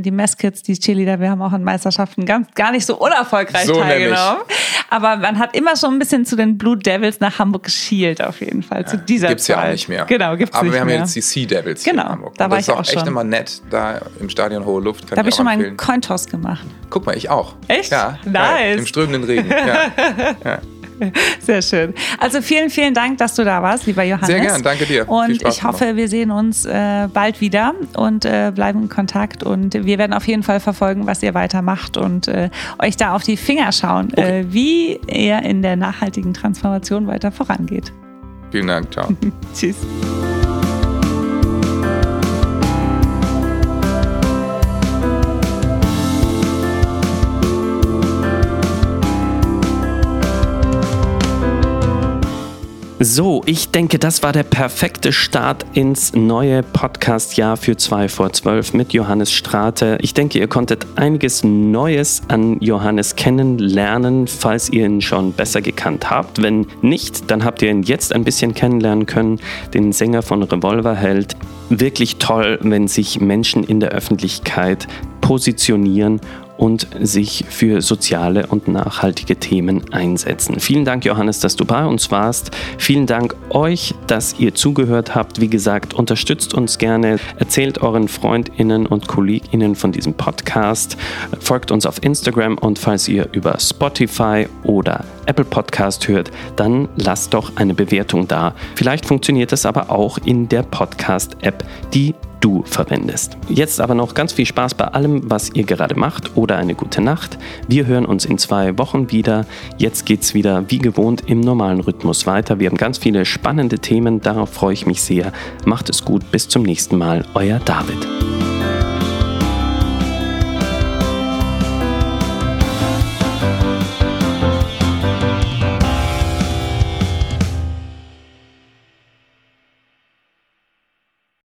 Speaker 3: die Messkids, die Cheerleader. Wir haben auch an Meisterschaften ganz gar nicht so unerfolgreich
Speaker 1: so
Speaker 3: teilgenommen. Aber man hat immer schon ein bisschen zu den Blue Devils nach Hamburg geschielt, auf jeden Fall. Ja, zu dieser
Speaker 1: gibt's
Speaker 3: Zeit.
Speaker 1: ja auch nicht mehr.
Speaker 3: Genau, gibt's
Speaker 1: Aber
Speaker 3: nicht
Speaker 1: wir haben
Speaker 3: mehr.
Speaker 1: jetzt die Sea Devils
Speaker 3: genau,
Speaker 1: hier in Hamburg.
Speaker 3: Da
Speaker 1: Und
Speaker 3: war
Speaker 1: das
Speaker 3: ich
Speaker 1: ist auch,
Speaker 3: auch
Speaker 1: echt
Speaker 3: schon.
Speaker 1: immer nett, da im Stadion Hohe Luft.
Speaker 3: Da habe ich schon mal einen Cointoss gemacht.
Speaker 1: Guck mal, ich auch.
Speaker 3: Echt?
Speaker 1: Ja.
Speaker 3: Nice.
Speaker 1: Im strömenden Regen. Ja. ja.
Speaker 3: Sehr schön. Also vielen, vielen Dank, dass du da warst, lieber Johannes.
Speaker 1: Sehr gern, danke dir.
Speaker 3: Und ich hoffe, wir sehen uns äh, bald wieder und äh, bleiben in Kontakt. Und wir werden auf jeden Fall verfolgen, was ihr weitermacht und äh, euch da auf die Finger schauen,
Speaker 1: Okay.
Speaker 3: äh, wie ihr in der nachhaltigen Transformation weiter vorangeht.
Speaker 1: Vielen Dank, ciao.
Speaker 3: Tschüss.
Speaker 2: So, ich denke, das war der perfekte Start ins neue Podcast-Jahr für 2 vor 12 mit Johannes Strate. Ich denke, ihr konntet einiges Neues an Johannes kennenlernen, falls ihr ihn schon besser gekannt habt. Wenn nicht, dann habt ihr ihn jetzt ein bisschen kennenlernen können, den Sänger von Revolverheld. Wirklich toll, wenn sich Menschen in der Öffentlichkeit positionieren und sich für soziale und nachhaltige Themen einsetzen. Vielen Dank, Johannes, dass du bei uns warst. Vielen Dank euch, dass ihr zugehört habt. Wie gesagt, unterstützt uns gerne, erzählt euren Freundinnen und Kolleginnen von diesem Podcast, folgt uns auf Instagram und falls ihr über Spotify oder Apple Podcast hört, dann lasst doch eine Bewertung da. Vielleicht funktioniert es aber auch in der Podcast-App, die du verwendest. Jetzt aber noch ganz viel Spaß bei allem, was ihr gerade macht oder eine gute Nacht. Wir hören uns in zwei Wochen wieder. Jetzt geht es wieder wie gewohnt im normalen Rhythmus weiter. Wir haben ganz viele spannende Themen, darauf freue ich mich sehr. Macht es gut, bis zum nächsten Mal, euer David.